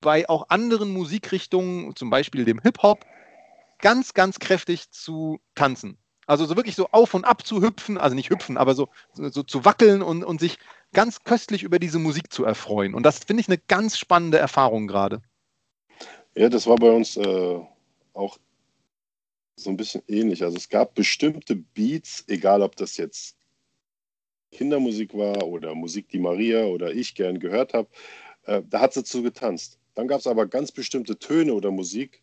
bei auch anderen Musikrichtungen, zum Beispiel dem Hip-Hop, ganz, ganz kräftig zu tanzen. Also so wirklich so auf und ab zu hüpfen, also nicht hüpfen, aber so, so, zu wackeln und, und sich ganz köstlich über diese Musik zu erfreuen. Und das finde ich eine ganz spannende Erfahrung gerade. Ja, das war bei uns äh, auch so ein bisschen ähnlich. Also es gab bestimmte Beats, egal ob das jetzt Kindermusik war oder Musik, die Maria oder ich gern gehört habe, äh, da hat sie zu getanzt. Dann gab es aber ganz bestimmte Töne oder Musik,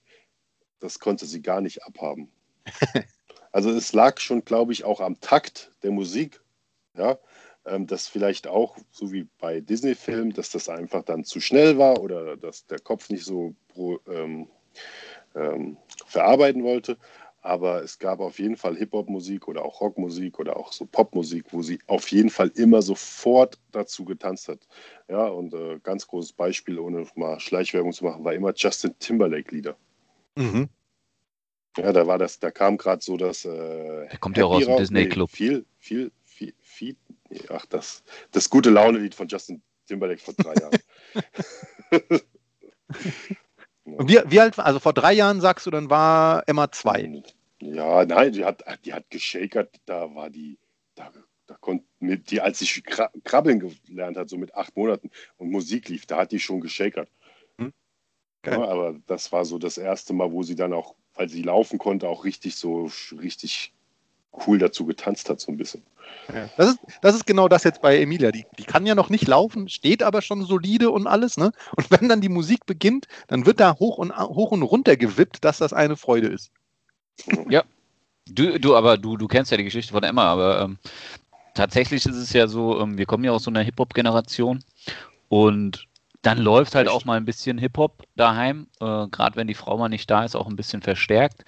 das konnte sie gar nicht abhaben. also es lag schon, glaube ich, auch am Takt der Musik. Ja, ähm, dass vielleicht auch, so wie bei Disney-Filmen, dass das einfach dann zu schnell war oder dass der Kopf nicht so pro, ähm, ähm, verarbeiten wollte. Aber es gab auf jeden Fall Hip-Hop-Musik oder auch Rockmusik oder auch so Popmusik, wo sie auf jeden Fall immer sofort dazu getanzt hat. Ja, und äh, ganz großes Beispiel, ohne mal Schleichwerbung zu machen, war immer Justin Timberlake-Lieder. Mhm. Ja, da war das, da kam gerade so das. Äh, der kommt ja auch aus dem Disney-Club. Nee, viel, viel, viel, viel, ach, das, das gute Laune-Lied von Justin Timberlake vor drei Jahren. wie, wie alt also vor drei Jahren sagst du, dann war Emma zwei? Ja, nein, die hat, die hat geschakert, da war die, da, da konnte die, als sie krabbeln gelernt hat, so mit acht Monaten und Musik lief, da hat die schon geschakert. Hm. Ja, aber das war so das erste Mal, wo sie dann auch, weil sie laufen konnte, auch richtig so richtig cool dazu getanzt hat, so ein bisschen. Ja. Das, ist, das ist genau das jetzt bei Emilia. Die, die kann ja noch nicht laufen, steht aber schon solide und alles. Ne? Und wenn dann die Musik beginnt, dann wird da hoch und, hoch und runter gewippt, dass das eine Freude ist. Ja. Du, du aber du, du kennst ja die Geschichte von Emma, aber ähm, tatsächlich ist es ja so, ähm, wir kommen ja aus so einer Hip-Hop-Generation und dann läuft halt auch mal ein bisschen Hip-Hop daheim, äh, gerade wenn die Frau mal nicht da ist, auch ein bisschen verstärkt.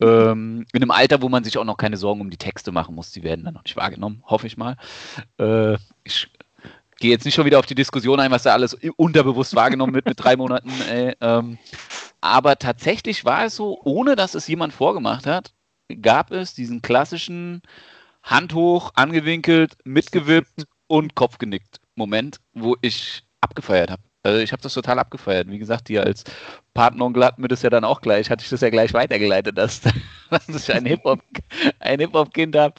Ähm, in einem Alter, wo man sich auch noch keine Sorgen um die Texte machen muss. Die werden dann noch nicht wahrgenommen, hoffe ich mal. Äh, ich gehe jetzt nicht schon wieder auf die Diskussion ein, was da alles unterbewusst wahrgenommen wird mit drei Monaten. Äh, ähm, aber tatsächlich war es so, ohne dass es jemand vorgemacht hat, gab es diesen klassischen Hand hoch, angewinkelt, mitgewippt und Kopf genickt Moment, wo ich abgefeiert habe. Also ich habe das total abgefeiert. Wie gesagt, dir als Partneronkel hat mir das ja dann auch gleich, hatte ich das ja gleich weitergeleitet, dass, dass ich ein Hip-Hop, ein Hip-Hop-Kind habe.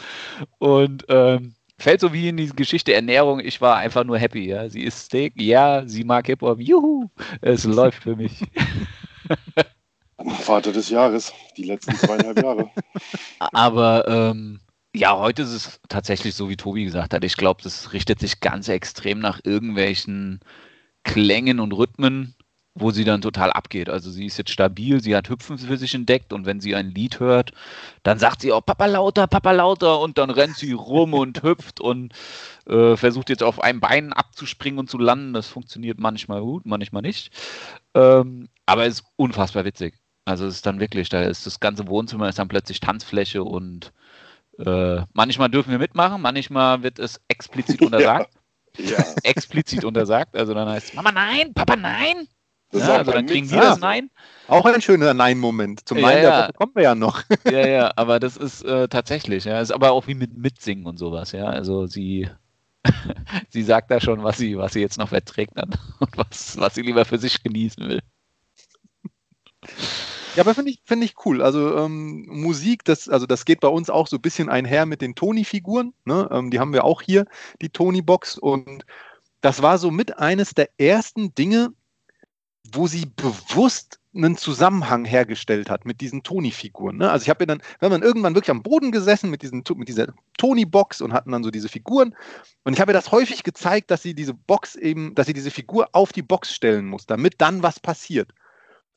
Und ähm, fällt so wie in die Geschichte Ernährung, ich war einfach nur happy. Ja. Sie isst Steak, ja, sie mag Hip-Hop, juhu, es läuft für mich. Vater des Jahres, die letzten zweieinhalb Jahre. Aber ähm, ja, heute ist es tatsächlich so, wie Tobi gesagt hat. Ich glaube, das richtet sich ganz extrem nach irgendwelchen Klängen und Rhythmen, wo sie dann total abgeht. Also sie ist jetzt stabil, sie hat Hüpfen für sich entdeckt und wenn sie ein Lied hört, dann sagt sie auch Papa lauter, Papa lauter und dann rennt sie rum und hüpft und äh, versucht jetzt auf einem Bein abzuspringen und zu landen. Das funktioniert manchmal gut, manchmal nicht. Ähm, aber es ist unfassbar witzig. Also es ist dann wirklich, da ist das ganze Wohnzimmer ist dann plötzlich Tanzfläche und äh, manchmal dürfen wir mitmachen, manchmal wird es explizit untersagt. Ja. Ja. explizit untersagt. Also dann heißt es, Mama nein, Papa nein. Ja, also dann kriegen wir das Nein. Auch ein schöner Nein-Moment. Zum Nein ja, ja. kommen wir ja noch. Ja, ja, aber das ist äh, tatsächlich, ja. Ist aber auch wie mit Mitsingen und sowas, ja. Also sie, sie sagt da schon, was sie, was sie jetzt noch verträgt und was, was sie lieber für sich genießen will. Ja, aber finde ich, find ich cool. Also ähm, Musik, das, also das geht bei uns auch so ein bisschen einher mit den Toni-Figuren. Ne? Ähm, die haben wir auch hier, die Toni-Box. Und das war so mit eines der ersten Dinge, wo sie bewusst einen Zusammenhang hergestellt hat mit diesen Toni-Figuren. Ne? Also ich habe ja dann, haben dann irgendwann wirklich am Boden gesessen mit, diesen, mit dieser Toni-Box und hatten dann so diese Figuren. Und ich habe ihr das häufig gezeigt, dass sie diese Box eben, dass sie diese Figur auf die Box stellen muss, damit dann was passiert.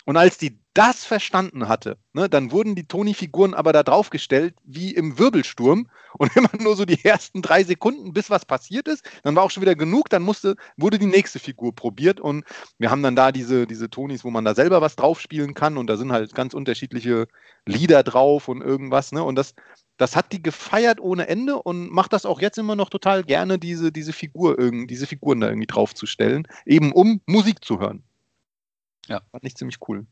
Und als die das verstanden hatte, ne, dann wurden die Toni-Figuren aber da draufgestellt wie im Wirbelsturm und immer nur so die ersten drei Sekunden, bis was passiert ist. Dann war auch schon wieder genug, dann musste, wurde die nächste Figur probiert und wir haben dann da diese, diese Tonis, wo man da selber was draufspielen kann und da sind halt ganz unterschiedliche Lieder drauf und irgendwas. Ne, und das, das hat die gefeiert ohne Ende und macht das auch jetzt immer noch total gerne, diese, diese Figur, diese Figuren da irgendwie draufzustellen, eben um Musik zu hören. Ja. Fand ich ziemlich cool.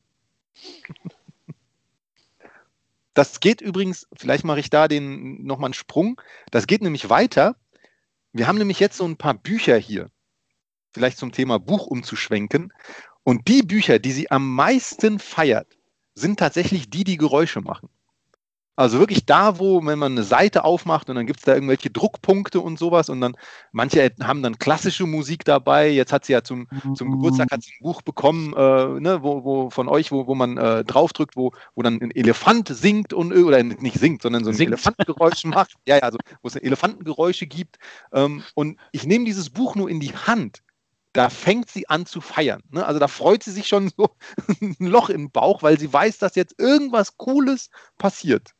Das geht übrigens, vielleicht mache ich da den nochmal einen Sprung. Das geht nämlich weiter. Wir haben nämlich jetzt so ein paar Bücher hier, vielleicht zum Thema Buch umzuschwenken. Und die Bücher, die sie am meisten feiert, sind tatsächlich die, die Geräusche machen. Also wirklich da, wo, wenn man eine Seite aufmacht und dann gibt es da irgendwelche Druckpunkte und sowas und dann, manche haben dann klassische Musik dabei. Jetzt hat sie ja zum, zum Geburtstag hat sie ein Buch bekommen, äh, ne, wo, wo von euch, wo, wo man äh, draufdrückt, wo, wo dann ein Elefant singt und oder nicht singt, sondern so ein Singt. Elefantengeräusch macht. Ja, ja, also wo es Elefantengeräusche gibt. Ähm, und ich nehme dieses Buch nur in die Hand. Da fängt sie an zu feiern. Ne? Also da freut sie sich schon so ein Loch im Bauch, weil sie weiß, dass jetzt irgendwas Cooles passiert.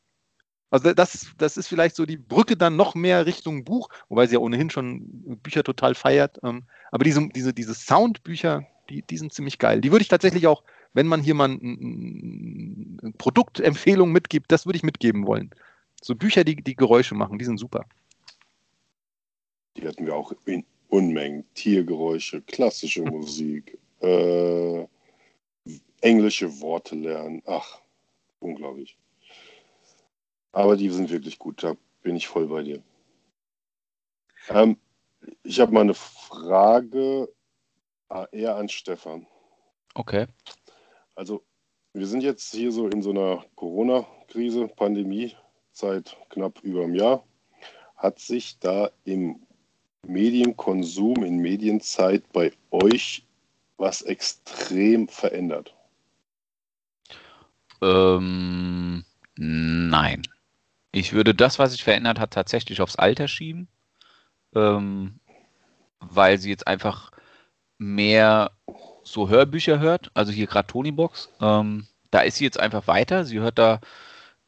Also das, das ist vielleicht so die Brücke dann noch mehr Richtung Buch, wobei sie ja ohnehin schon Bücher total feiert. Ähm, aber diese, diese, diese Soundbücher, die, die sind ziemlich geil. Die würde ich tatsächlich auch, wenn man hier mal ein, ein Produktempfehlung mitgibt, das würde ich mitgeben wollen. So Bücher, die, die Geräusche machen, die sind super. Die hatten wir auch in Unmengen. Tiergeräusche, klassische Musik, äh, englische Worte lernen. Ach, unglaublich. Aber die sind wirklich gut, da bin ich voll bei dir. Ähm, ich habe mal eine Frage äh, eher an Stefan. Okay. Also, wir sind jetzt hier so in so einer Corona-Krise, Pandemie seit knapp über einem Jahr. Hat sich da im Medienkonsum, in Medienzeit bei euch was extrem verändert? Ähm, nein. Ich würde das, was sich verändert hat, tatsächlich aufs Alter schieben, ähm, weil sie jetzt einfach mehr so Hörbücher hört. Also hier gerade Tonybox. Ähm, da ist sie jetzt einfach weiter. Sie hört da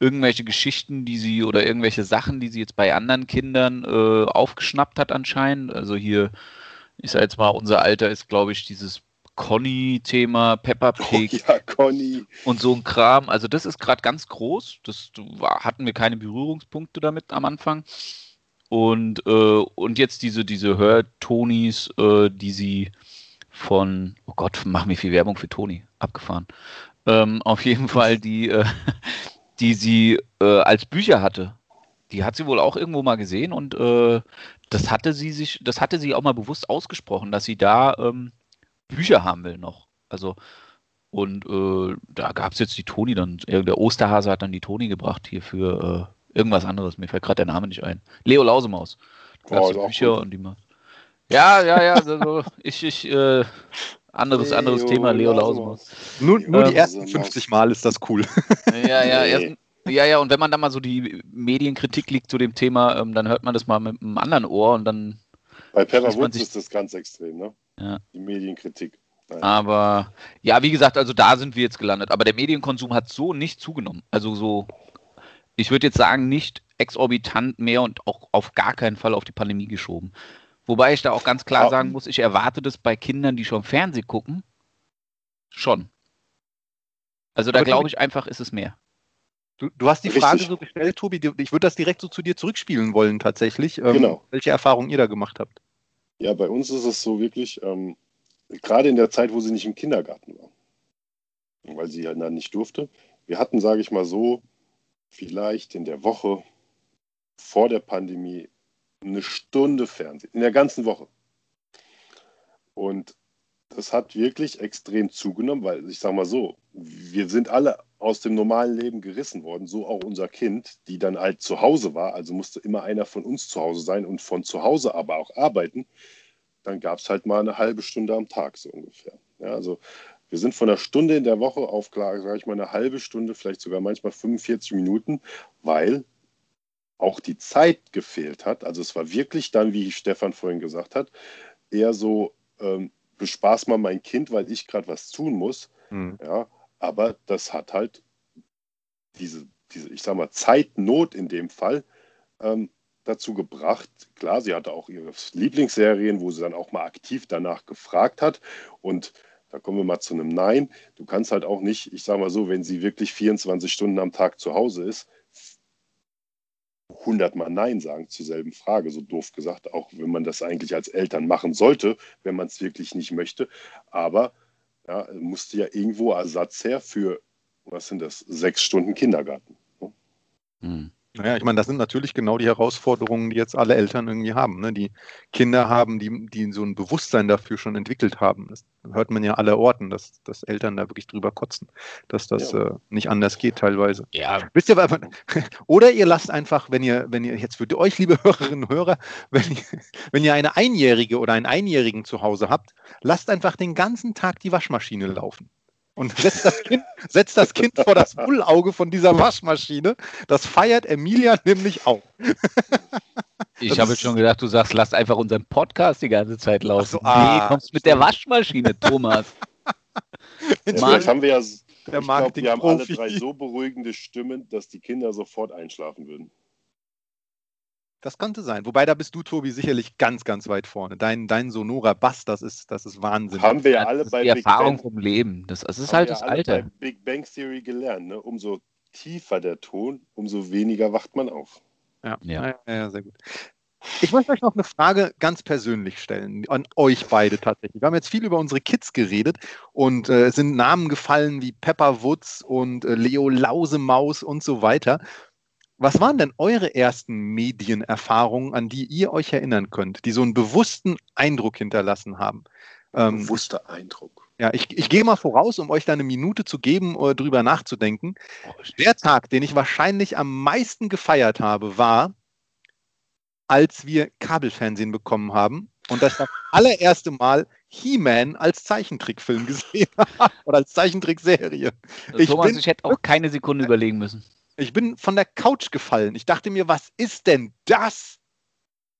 irgendwelche Geschichten, die sie oder irgendwelche Sachen, die sie jetzt bei anderen Kindern äh, aufgeschnappt hat anscheinend. Also hier, ich sag jetzt mal, unser Alter ist, glaube ich, dieses Conny-Thema, Peppa Pig Oh ja, Conny. und so ein Kram. Also das ist gerade ganz groß. Das hatten wir keine Berührungspunkte damit am Anfang. Und, äh, und jetzt diese, diese Hörtonis, äh, die sie von, oh Gott, machen wir viel Werbung für Toni, abgefahren. Ähm, auf jeden Fall die, äh, die sie äh, als Bücher hatte. Die hat sie wohl auch irgendwo mal gesehen und äh, das hatte sie sich, das hatte sie auch mal bewusst ausgesprochen, dass sie da ähm, Bücher haben will noch. Also und äh, da gab es jetzt die Toni dann, äh, der Osterhase hat dann die Toni gebracht hier für äh, irgendwas anderes. Mir fällt gerade der Name nicht ein. Leo Lausemaus. Da gab's Oh, so ist auch Bücher und die mal. Ja, ja, ja, also ich, ich, äh, anderes, anderes Leo Thema, Leo Lausemaus. Lausemaus. Nur, nur Ähm, die ersten also, 50 Mal ist das cool. Ja, ja, Nee. erst, ja, ja, und wenn man dann mal so die Medienkritik liegt zu dem Thema, ähm, dann hört man das mal mit einem anderen Ohr und dann, Bei Pepper Woods ist das ganz extrem, ne? Ja. Die Medienkritik. Nein. aber ja, wie gesagt, also da sind wir jetzt gelandet. Aber der Medienkonsum hat so nicht zugenommen. Also so, ich würde jetzt sagen, nicht exorbitant mehr und auch auf gar keinen Fall auf die Pandemie geschoben. Wobei ich da auch ganz klar sagen muss, ich erwarte das bei Kindern, die schon Fernsehen gucken, schon. Also da glaube ich einfach, ist es mehr. Du, du hast die Richtig. Frage so gestellt, Tobi. Ich würde das direkt so zu dir zurückspielen wollen, tatsächlich. Ähm, Genau. Welche Erfahrungen ihr da gemacht habt. Ja, bei uns ist es so wirklich, ähm, gerade in der Zeit, wo sie nicht im Kindergarten war, weil sie ja dann nicht durfte. Wir hatten, sage ich mal so, vielleicht in der Woche vor der Pandemie eine Stunde Fernsehen, in der ganzen Woche. Und das hat wirklich extrem zugenommen, weil ich sage mal so, wir sind alle aus dem normalen Leben gerissen worden, so auch unser Kind, die dann halt zu Hause war, also musste immer einer von uns zu Hause sein und von zu Hause aber auch arbeiten. Dann gab es halt mal eine halbe Stunde am Tag so ungefähr. Ja, also wir sind von einer Stunde in der Woche auf, sage ich mal, eine halbe Stunde, vielleicht sogar manchmal 45 Minuten, weil auch die Zeit gefehlt hat. Also es war wirklich dann, wie Stefan vorhin gesagt hat, eher so, ähm, bespaß mal mein Kind, weil ich gerade was tun muss. Hm. Ja, aber das hat halt diese, diese ich sag mal, Zeitnot in dem Fall ähm, dazu gebracht. Klar, sie hatte auch ihre Lieblingsserien, wo sie dann auch mal aktiv danach gefragt hat. Und da kommen wir mal zu einem Nein. Du kannst halt auch nicht, ich sag mal so, wenn sie wirklich 24 Stunden am Tag zu Hause ist, 100 Mal Nein sagen zur selben Frage, so doof gesagt, auch wenn man das eigentlich als Eltern machen sollte, wenn man es wirklich nicht möchte. Aber ja, musste ja irgendwo Ersatz her für, was sind das, sechs Stunden Kindergarten. ne? Hm. Naja, ich meine, das sind natürlich genau die Herausforderungen, die jetzt alle Eltern irgendwie haben. Ne? Die Kinder haben, die, die so ein Bewusstsein dafür schon entwickelt haben. Das hört man ja aller Orten, dass, dass Eltern da wirklich drüber kotzen, dass das Ja. äh, nicht anders geht teilweise. Ja, Wisst ihr, oder ihr lasst einfach, wenn ihr, wenn ihr jetzt für euch, liebe Hörerinnen und Hörer, wenn ihr, wenn ihr eine Einjährige oder einen Einjährigen zu Hause habt, lasst einfach den ganzen Tag die Waschmaschine laufen. Und setzt das Kind, setzt das kind vor das Bullauge von dieser Waschmaschine. Das feiert Emilia nämlich auch. ich habe jetzt schon gedacht, du sagst, lass einfach unseren Podcast die ganze Zeit laufen. Ach so, ah, nee, kommst mit der Waschmaschine, Thomas. Vielleicht haben wir ja, ich Der glaube, wir haben alle drei so beruhigende Stimmen, dass die Kinder sofort einschlafen würden. Das könnte sein. Wobei, da bist du, Tobi, sicherlich ganz, ganz weit vorne. Dein, dein sonorer Bass, das ist, das ist Wahnsinn. Haben wir ja Das alle ist bei die Big Erfahrung Bang, vom Leben. Das, das ist haben halt wir das alle Alter. bei Big Bang Theory gelernt. Ne? Umso tiefer der Ton, umso weniger wacht man auf. Ja, Ja. ja. ja, sehr gut. Ich möchte euch noch eine Frage ganz persönlich stellen, an euch beide tatsächlich. Wir haben jetzt viel über unsere Kids geredet und äh, es sind Namen gefallen wie Pepper Woods und äh, Leo Lausemaus und so weiter. Was waren denn eure ersten Medienerfahrungen, an die ihr euch erinnern könnt, die so einen bewussten Eindruck hinterlassen haben? Ähm, Bewusster Eindruck. ja, ich, ich gehe mal voraus, um euch da eine Minute zu geben, uh, drüber nachzudenken. Der Tag, den ich wahrscheinlich am meisten gefeiert habe, war, als wir Kabelfernsehen bekommen haben und das das allererste Mal He-Man als Zeichentrickfilm gesehen habe oder als Zeichentrickserie. Ich Thomas, bin ich hätte auch keine Sekunde überlegen müssen. Ich bin von der Couch gefallen. Ich dachte mir, was ist denn das?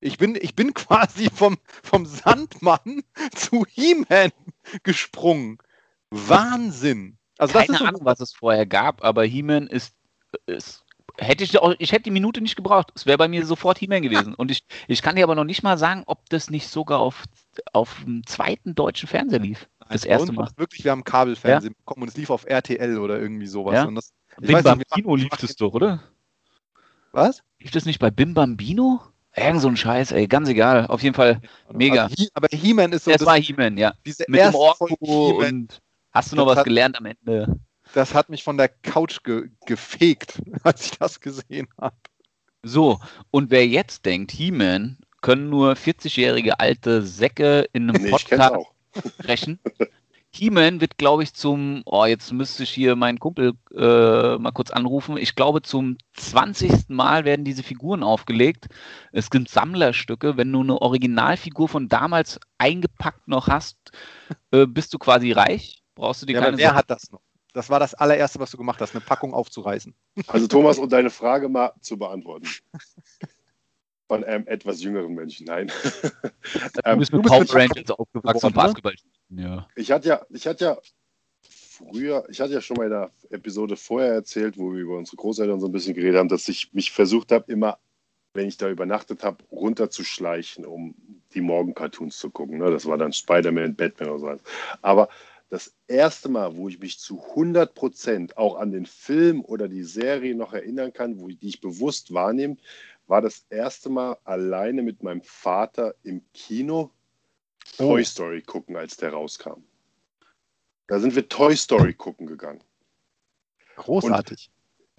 Ich bin, ich bin quasi vom, vom Sandmann zu He-Man gesprungen. Wahnsinn. Also das Keine ist so- Ahnung, was es vorher gab, aber He-Man ist, ist hätte ich auch, ich hätte die Minute nicht gebraucht. Es wäre bei mir sofort He-Man gewesen. Und ich, ich kann dir aber noch nicht mal sagen, ob das nicht sogar auf, auf dem zweiten deutschen Fernseher lief. Das erste Mal. Wirklich, wir haben Kabelfernsehen bekommen und es lief auf RTL oder irgendwie sowas. Ja? Und das, Bim Bambino lief das doch, oder? Was? Lief das nicht bei Bim Bambino? Irgend so ein Scheiß, ey, ganz egal. Auf jeden Fall mega. Also aber He-Man ist so Das das, war He-Man, ja. diese Mit dem Orko und hast du noch was hat- gelernt am Ende? das hat mich von der Couch ge, gefegt, als ich das gesehen habe. So, und wer jetzt denkt, He-Man können nur 40-jährige alte Säcke in einem Nee, Podcast auch. sprechen. He-Man wird, glaube ich, zum, oh, jetzt müsste ich hier meinen Kumpel äh, mal kurz anrufen. Ich glaube, zum 20. Mal werden diese Figuren aufgelegt. Es sind Sammlerstücke. Wenn du eine Originalfigur von damals eingepackt noch hast, äh, bist du quasi reich. Brauchst du dir Ja, keine aber wer Sorgen- hat das noch? Das war das allererste, was du gemacht hast, eine Packung aufzureißen. Also Thomas, um deine Frage mal zu beantworten. Von einem etwas jüngeren Menschen. Nein. Du Ähm, bist mit du bist Power mit Rangers aufgewachsen oder? Basketball. Ja. Ich hatte ja, ich hatte ja früher, ich hatte ja schon mal in der Episode vorher erzählt, wo wir über unsere Großeltern so ein bisschen geredet haben, dass ich mich versucht habe, immer, wenn ich da übernachtet habe, runterzuschleichen, um die Morgen-Cartoons zu gucken. Ne? Das war dann Spider-Man, Batman oder so. Aber das erste Mal, wo ich mich zu 100 Prozent auch an den Film oder die Serie noch erinnern kann, wo ich, die ich bewusst wahrnehme, war das erste Mal alleine mit meinem Vater im Kino Toy Story gucken, als der rauskam. Da sind wir Toy Story gucken gegangen. Großartig.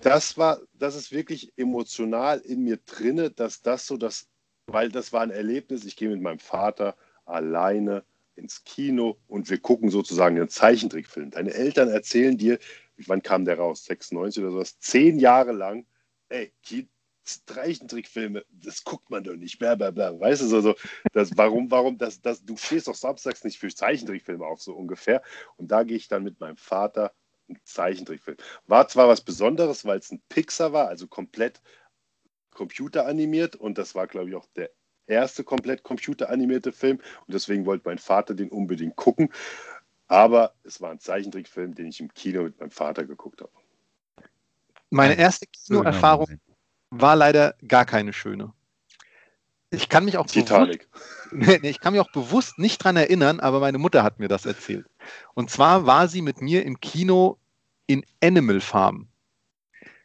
Das war, das ist wirklich emotional in mir drinne, dass das so das, weil das war ein Erlebnis. Ich gehe mit meinem Vater alleine ins Kino und wir gucken sozusagen einen Zeichentrickfilm. Deine Eltern erzählen dir, wann kam der raus? 96 oder sowas? Zehn Jahre lang, ey, Zeichentrickfilme, das guckt man doch nicht, bla bla bla. Weißt du, so, so das, warum, warum, das, das, du stehst doch samstags nicht für Zeichentrickfilme auf, so ungefähr. Und da gehe ich dann mit meinem Vater einen Zeichentrickfilm. War zwar was Besonderes, weil es ein Pixar war, also komplett computeranimiert und das war, glaube ich, auch der erste komplett computeranimierte Film und deswegen wollte mein Vater den unbedingt gucken. Aber es war ein Zeichentrickfilm, den ich im Kino mit meinem Vater geguckt habe. Meine erste Kinoerfahrung war leider gar keine schöne. Ich kann mich auch bewusst, Titanic. nee, nee, ich kann mich auch bewusst nicht dran erinnern, aber meine Mutter hat mir das erzählt. Und zwar war sie mit mir im Kino in Animal Farm.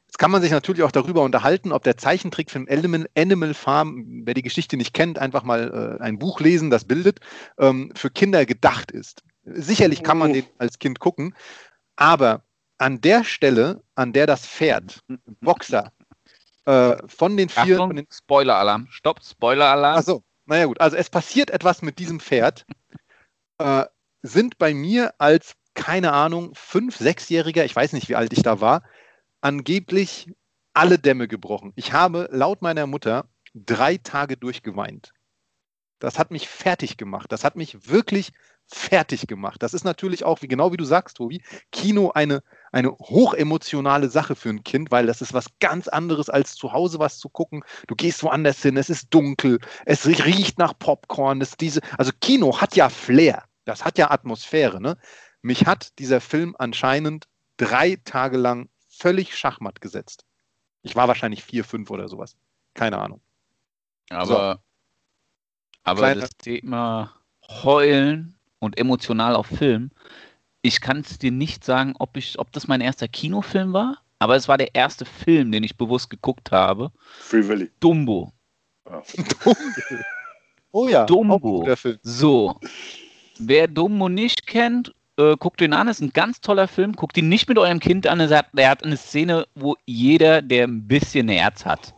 Jetzt kann man sich natürlich auch darüber unterhalten, ob der Zeichentrickfilm Animal, Animal Farm, wer die Geschichte nicht kennt, einfach mal äh, ein Buch lesen, das bildet, ähm, für Kinder gedacht ist. Sicherlich kann man den als Kind gucken, aber an der Stelle, an der das Pferd, Boxer, Äh, von den vier. Achtung, Von den, Spoiler-Alarm. Stopp, Spoiler-Alarm. achso, naja gut. Also es passiert etwas mit diesem Pferd. Äh, sind bei mir als, keine Ahnung, fünf-, sechsjähriger, ich weiß nicht, wie alt ich da war, angeblich alle Dämme gebrochen. Ich habe laut meiner Mutter drei Tage durchgeweint. Das hat mich fertig gemacht. Das hat mich wirklich fertig gemacht. Das ist natürlich auch, wie genau wie du sagst, Tobi, Kino eine, eine hochemotionale Sache für ein Kind, weil das ist was ganz anderes als zu Hause was zu gucken. Du gehst woanders hin, es ist dunkel, es riecht nach Popcorn. Das diese, also Kino hat ja Flair, das hat ja Atmosphäre. Ne? Mich hat dieser Film anscheinend drei Tage lang völlig Schachmatt gesetzt. Ich war wahrscheinlich vier, fünf oder sowas. Keine Ahnung. aber aber Kleiner- das Thema Heulen und emotional auf Film, ich kann es dir nicht sagen, ob, ich, ob das mein erster Kinofilm war, aber es war der erste Film, den ich bewusst geguckt habe. Free Willy. Dumbo. Oh ja, Dumbo. auch ein guter Film. So, wer Dumbo nicht kennt, äh, guckt ihn an, ist ein ganz toller Film. Guckt ihn nicht mit eurem Kind an. Er hat, er hat eine Szene, wo jeder, der ein bisschen Herz hat,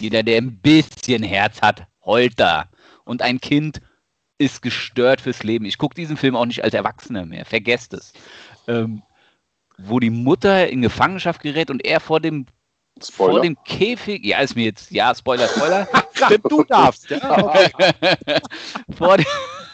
jeder, der ein bisschen Herz hat, heult da. Und ein Kind ist gestört fürs Leben. Ich gucke diesen Film auch nicht als Erwachsener mehr. Vergesst es. Ähm, wo die Mutter in Gefangenschaft gerät und er vor dem, vor dem Käfig, ja, ist mir jetzt, ja, Spoiler, Spoiler, Stimmt, du darfst. Ja, vor dem,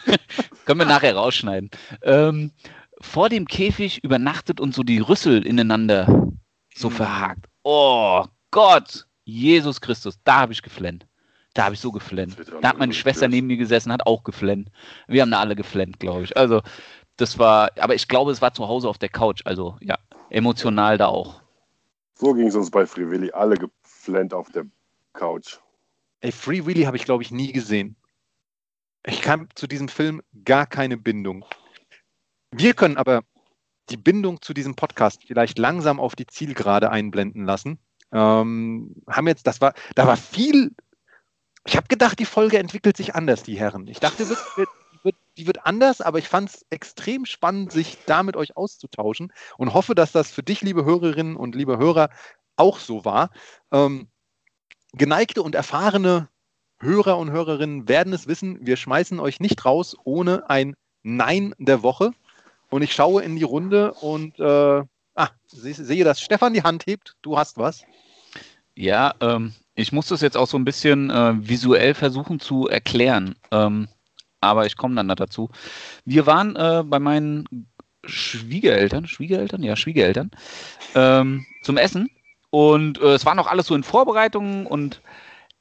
können wir nachher rausschneiden. Ähm, vor dem Käfig übernachtet und so die Rüssel ineinander so Mhm. verhakt. Oh Gott, Jesus Christus, da habe ich geflennt. Da habe ich so geflennt. Da hat meine Schwester neben mir gesessen, hat auch geflennt. Wir haben da alle geflennt, glaube ich. Also, das war, aber ich glaube, es war zu Hause auf der Couch. Also, ja, emotional da auch. So ging es uns bei Free Willy. Alle geflennt auf der Couch. Ey, Free Willy habe ich, glaube ich, nie gesehen. Ich kann zu diesem Film gar keine Bindung. Wir können aber die Bindung zu diesem Podcast vielleicht langsam auf die Zielgerade einblenden lassen. Ähm, haben jetzt, das war, da war viel. Ich habe gedacht, die Folge entwickelt sich anders, die Herren. Ich dachte, wird, wird, wird, die wird anders, aber ich fand es extrem spannend, sich da mit euch auszutauschen und hoffe, dass das für dich, liebe Hörerinnen und liebe Hörer, auch so war. Ähm, geneigte und erfahrene Hörer und Hörerinnen werden es wissen, wir schmeißen euch nicht raus ohne ein Nein der Woche. Und ich schaue in die Runde und äh, ah, sehe, dass Stefan die Hand hebt. Du hast was. Ja, ähm, ich muss das jetzt auch so ein bisschen äh, visuell versuchen zu erklären. Ähm, aber ich komme dann da dazu. Wir waren äh, bei meinen Schwiegereltern, Schwiegereltern, ja, Schwiegereltern, ähm, zum Essen. Und äh, es war noch alles so in Vorbereitungen und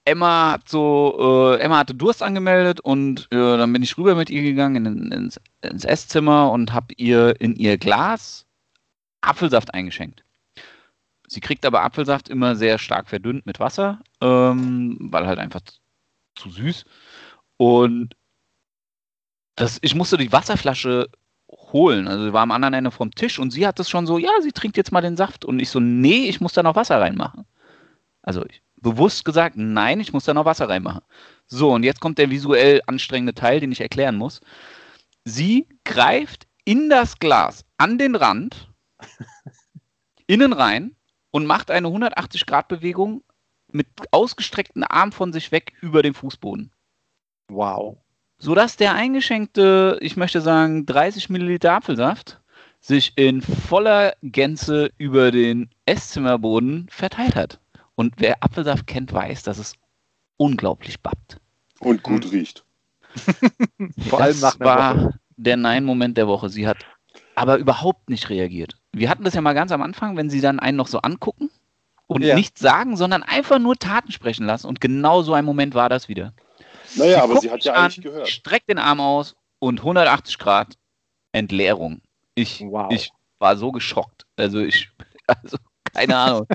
Emma hat so, äh, Emma hatte Durst angemeldet und äh, dann bin ich rüber mit ihr gegangen in, ins, ins Esszimmer und habe ihr in ihr Glas Apfelsaft eingeschenkt. Sie kriegt aber Apfelsaft immer sehr stark verdünnt mit Wasser, ähm, weil halt einfach zu, süß. Und das, ich musste die Wasserflasche holen. Also sie war am anderen Ende vom Tisch und sie hat das schon so, ja, sie trinkt jetzt mal den Saft. Und ich so, nee, ich muss da noch Wasser reinmachen. Also ich, bewusst gesagt, nein, ich muss da noch Wasser reinmachen. So, und jetzt kommt der visuell anstrengende Teil, den ich erklären muss. Sie greift in das Glas an den Rand, innen rein und macht eine 180-Grad-Bewegung mit ausgestreckten Arm von sich weg über den Fußboden. Wow. Sodass der eingeschenkte, ich möchte sagen, 30 Milliliter Apfelsaft sich in voller Gänze über den Esszimmerboden verteilt hat. Und wer Apfelsaft kennt, weiß, dass es unglaublich bappt. Und gut riecht. Vor das allem nach war Woche. der Nein-Moment der Woche. Sie hat aber überhaupt nicht reagiert. Wir hatten das ja mal ganz am Anfang, wenn sie dann einen noch so angucken und Ja. nichts sagen, sondern einfach nur Taten sprechen lassen. Und genau so ein Moment war das wieder. Naja, aber guckt sie hat ja an, eigentlich gehört. Streckt den Arm aus und 180 Grad Entleerung. Ich, Wow. ich war so geschockt. Also ich, also keine Ahnung.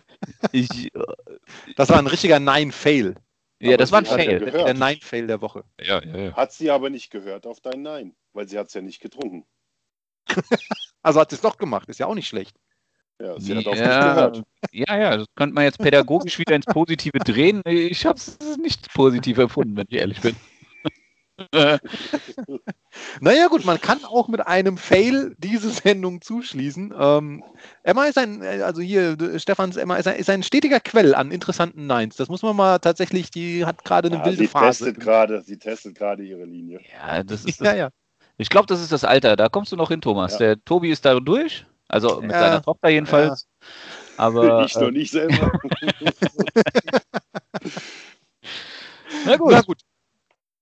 ich, äh, Das war ein richtiger Nein-Fail. ja, Aber das war ein sie ja Fail. gehört. Der Nein-Fail der Woche. Ja, ja, ja. Hat sie aber nicht gehört auf dein Nein, weil sie hat es ja nicht getrunken. Also hat sie es doch gemacht. Ist ja auch nicht schlecht. Ja, sie hat Ja, gehört. ja, ja, das könnte man jetzt pädagogisch wieder ins Positive drehen. Ich habe es nicht positiv erfunden, wenn ich ehrlich bin. naja, gut, man kann auch mit einem Fail diese Sendung zuschließen. Ähm, Emma ist ein, also hier, Stefans Emma ist ein, ist ein stetiger Quell an interessanten Nines. Das muss man mal tatsächlich, die hat gerade eine Ja, wilde sie Phase. testet gerade, sie testet gerade ihre Linie. Ja, das ist Ja, das, ja. Ich glaube, das ist das Alter. Da kommst du noch hin, Thomas. Ja. Der Tobi ist da durch. Also mit Ja, seiner Tochter jedenfalls. Aber ich noch äh, nicht selber. na gut. Na gut.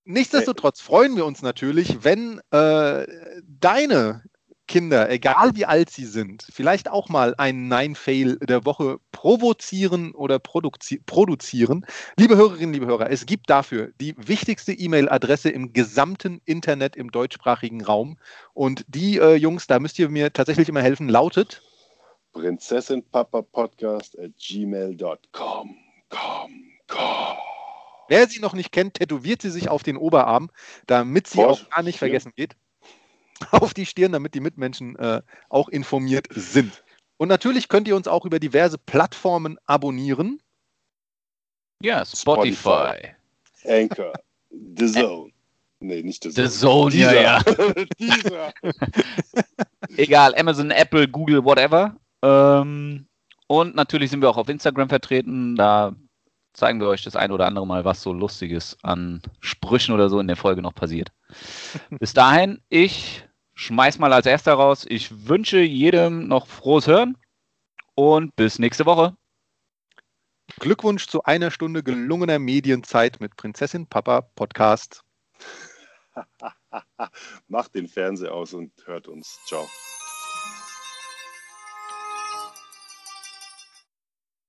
Nichtsdestotrotz freuen wir uns natürlich, wenn äh, deine Kinder, egal wie alt sie sind, vielleicht auch mal einen Nine-Fail der Woche provozieren oder produzi produzieren. Liebe Hörerinnen, liebe Hörer, es gibt dafür die wichtigste E-Mail-Adresse im gesamten Internet im deutschsprachigen Raum. Und die, äh, Jungs, da müsst ihr mir tatsächlich immer helfen, lautet Prinzessinpapapodcast at gmail.com. Com, com. Wer sie noch nicht kennt, tätowiert sie sich auf den Oberarm, damit sie Vor- auch gar nicht vergessen geht. Auf die Stirn, damit die Mitmenschen äh, auch informiert sind. Und natürlich könnt ihr uns auch über diverse Plattformen abonnieren. Ja, Spotify. Spotify. Anchor, The Zone. Nee, nicht The Zone. The Zone, ja, ja. Dieser. Egal, Amazon, Apple, Google, whatever. Ähm, und natürlich sind wir auch auf Instagram vertreten. Da zeigen wir euch das ein oder andere Mal, was so Lustiges an Sprüchen oder so in der Folge noch passiert. Bis dahin, ich schmeiß mal als erster raus. Ich wünsche jedem noch frohes Hören und bis nächste Woche. Glückwunsch zu einer Stunde gelungener Medienzeit mit Prinzessin Papa Podcast. Macht den Fernseher aus und hört uns. Ciao.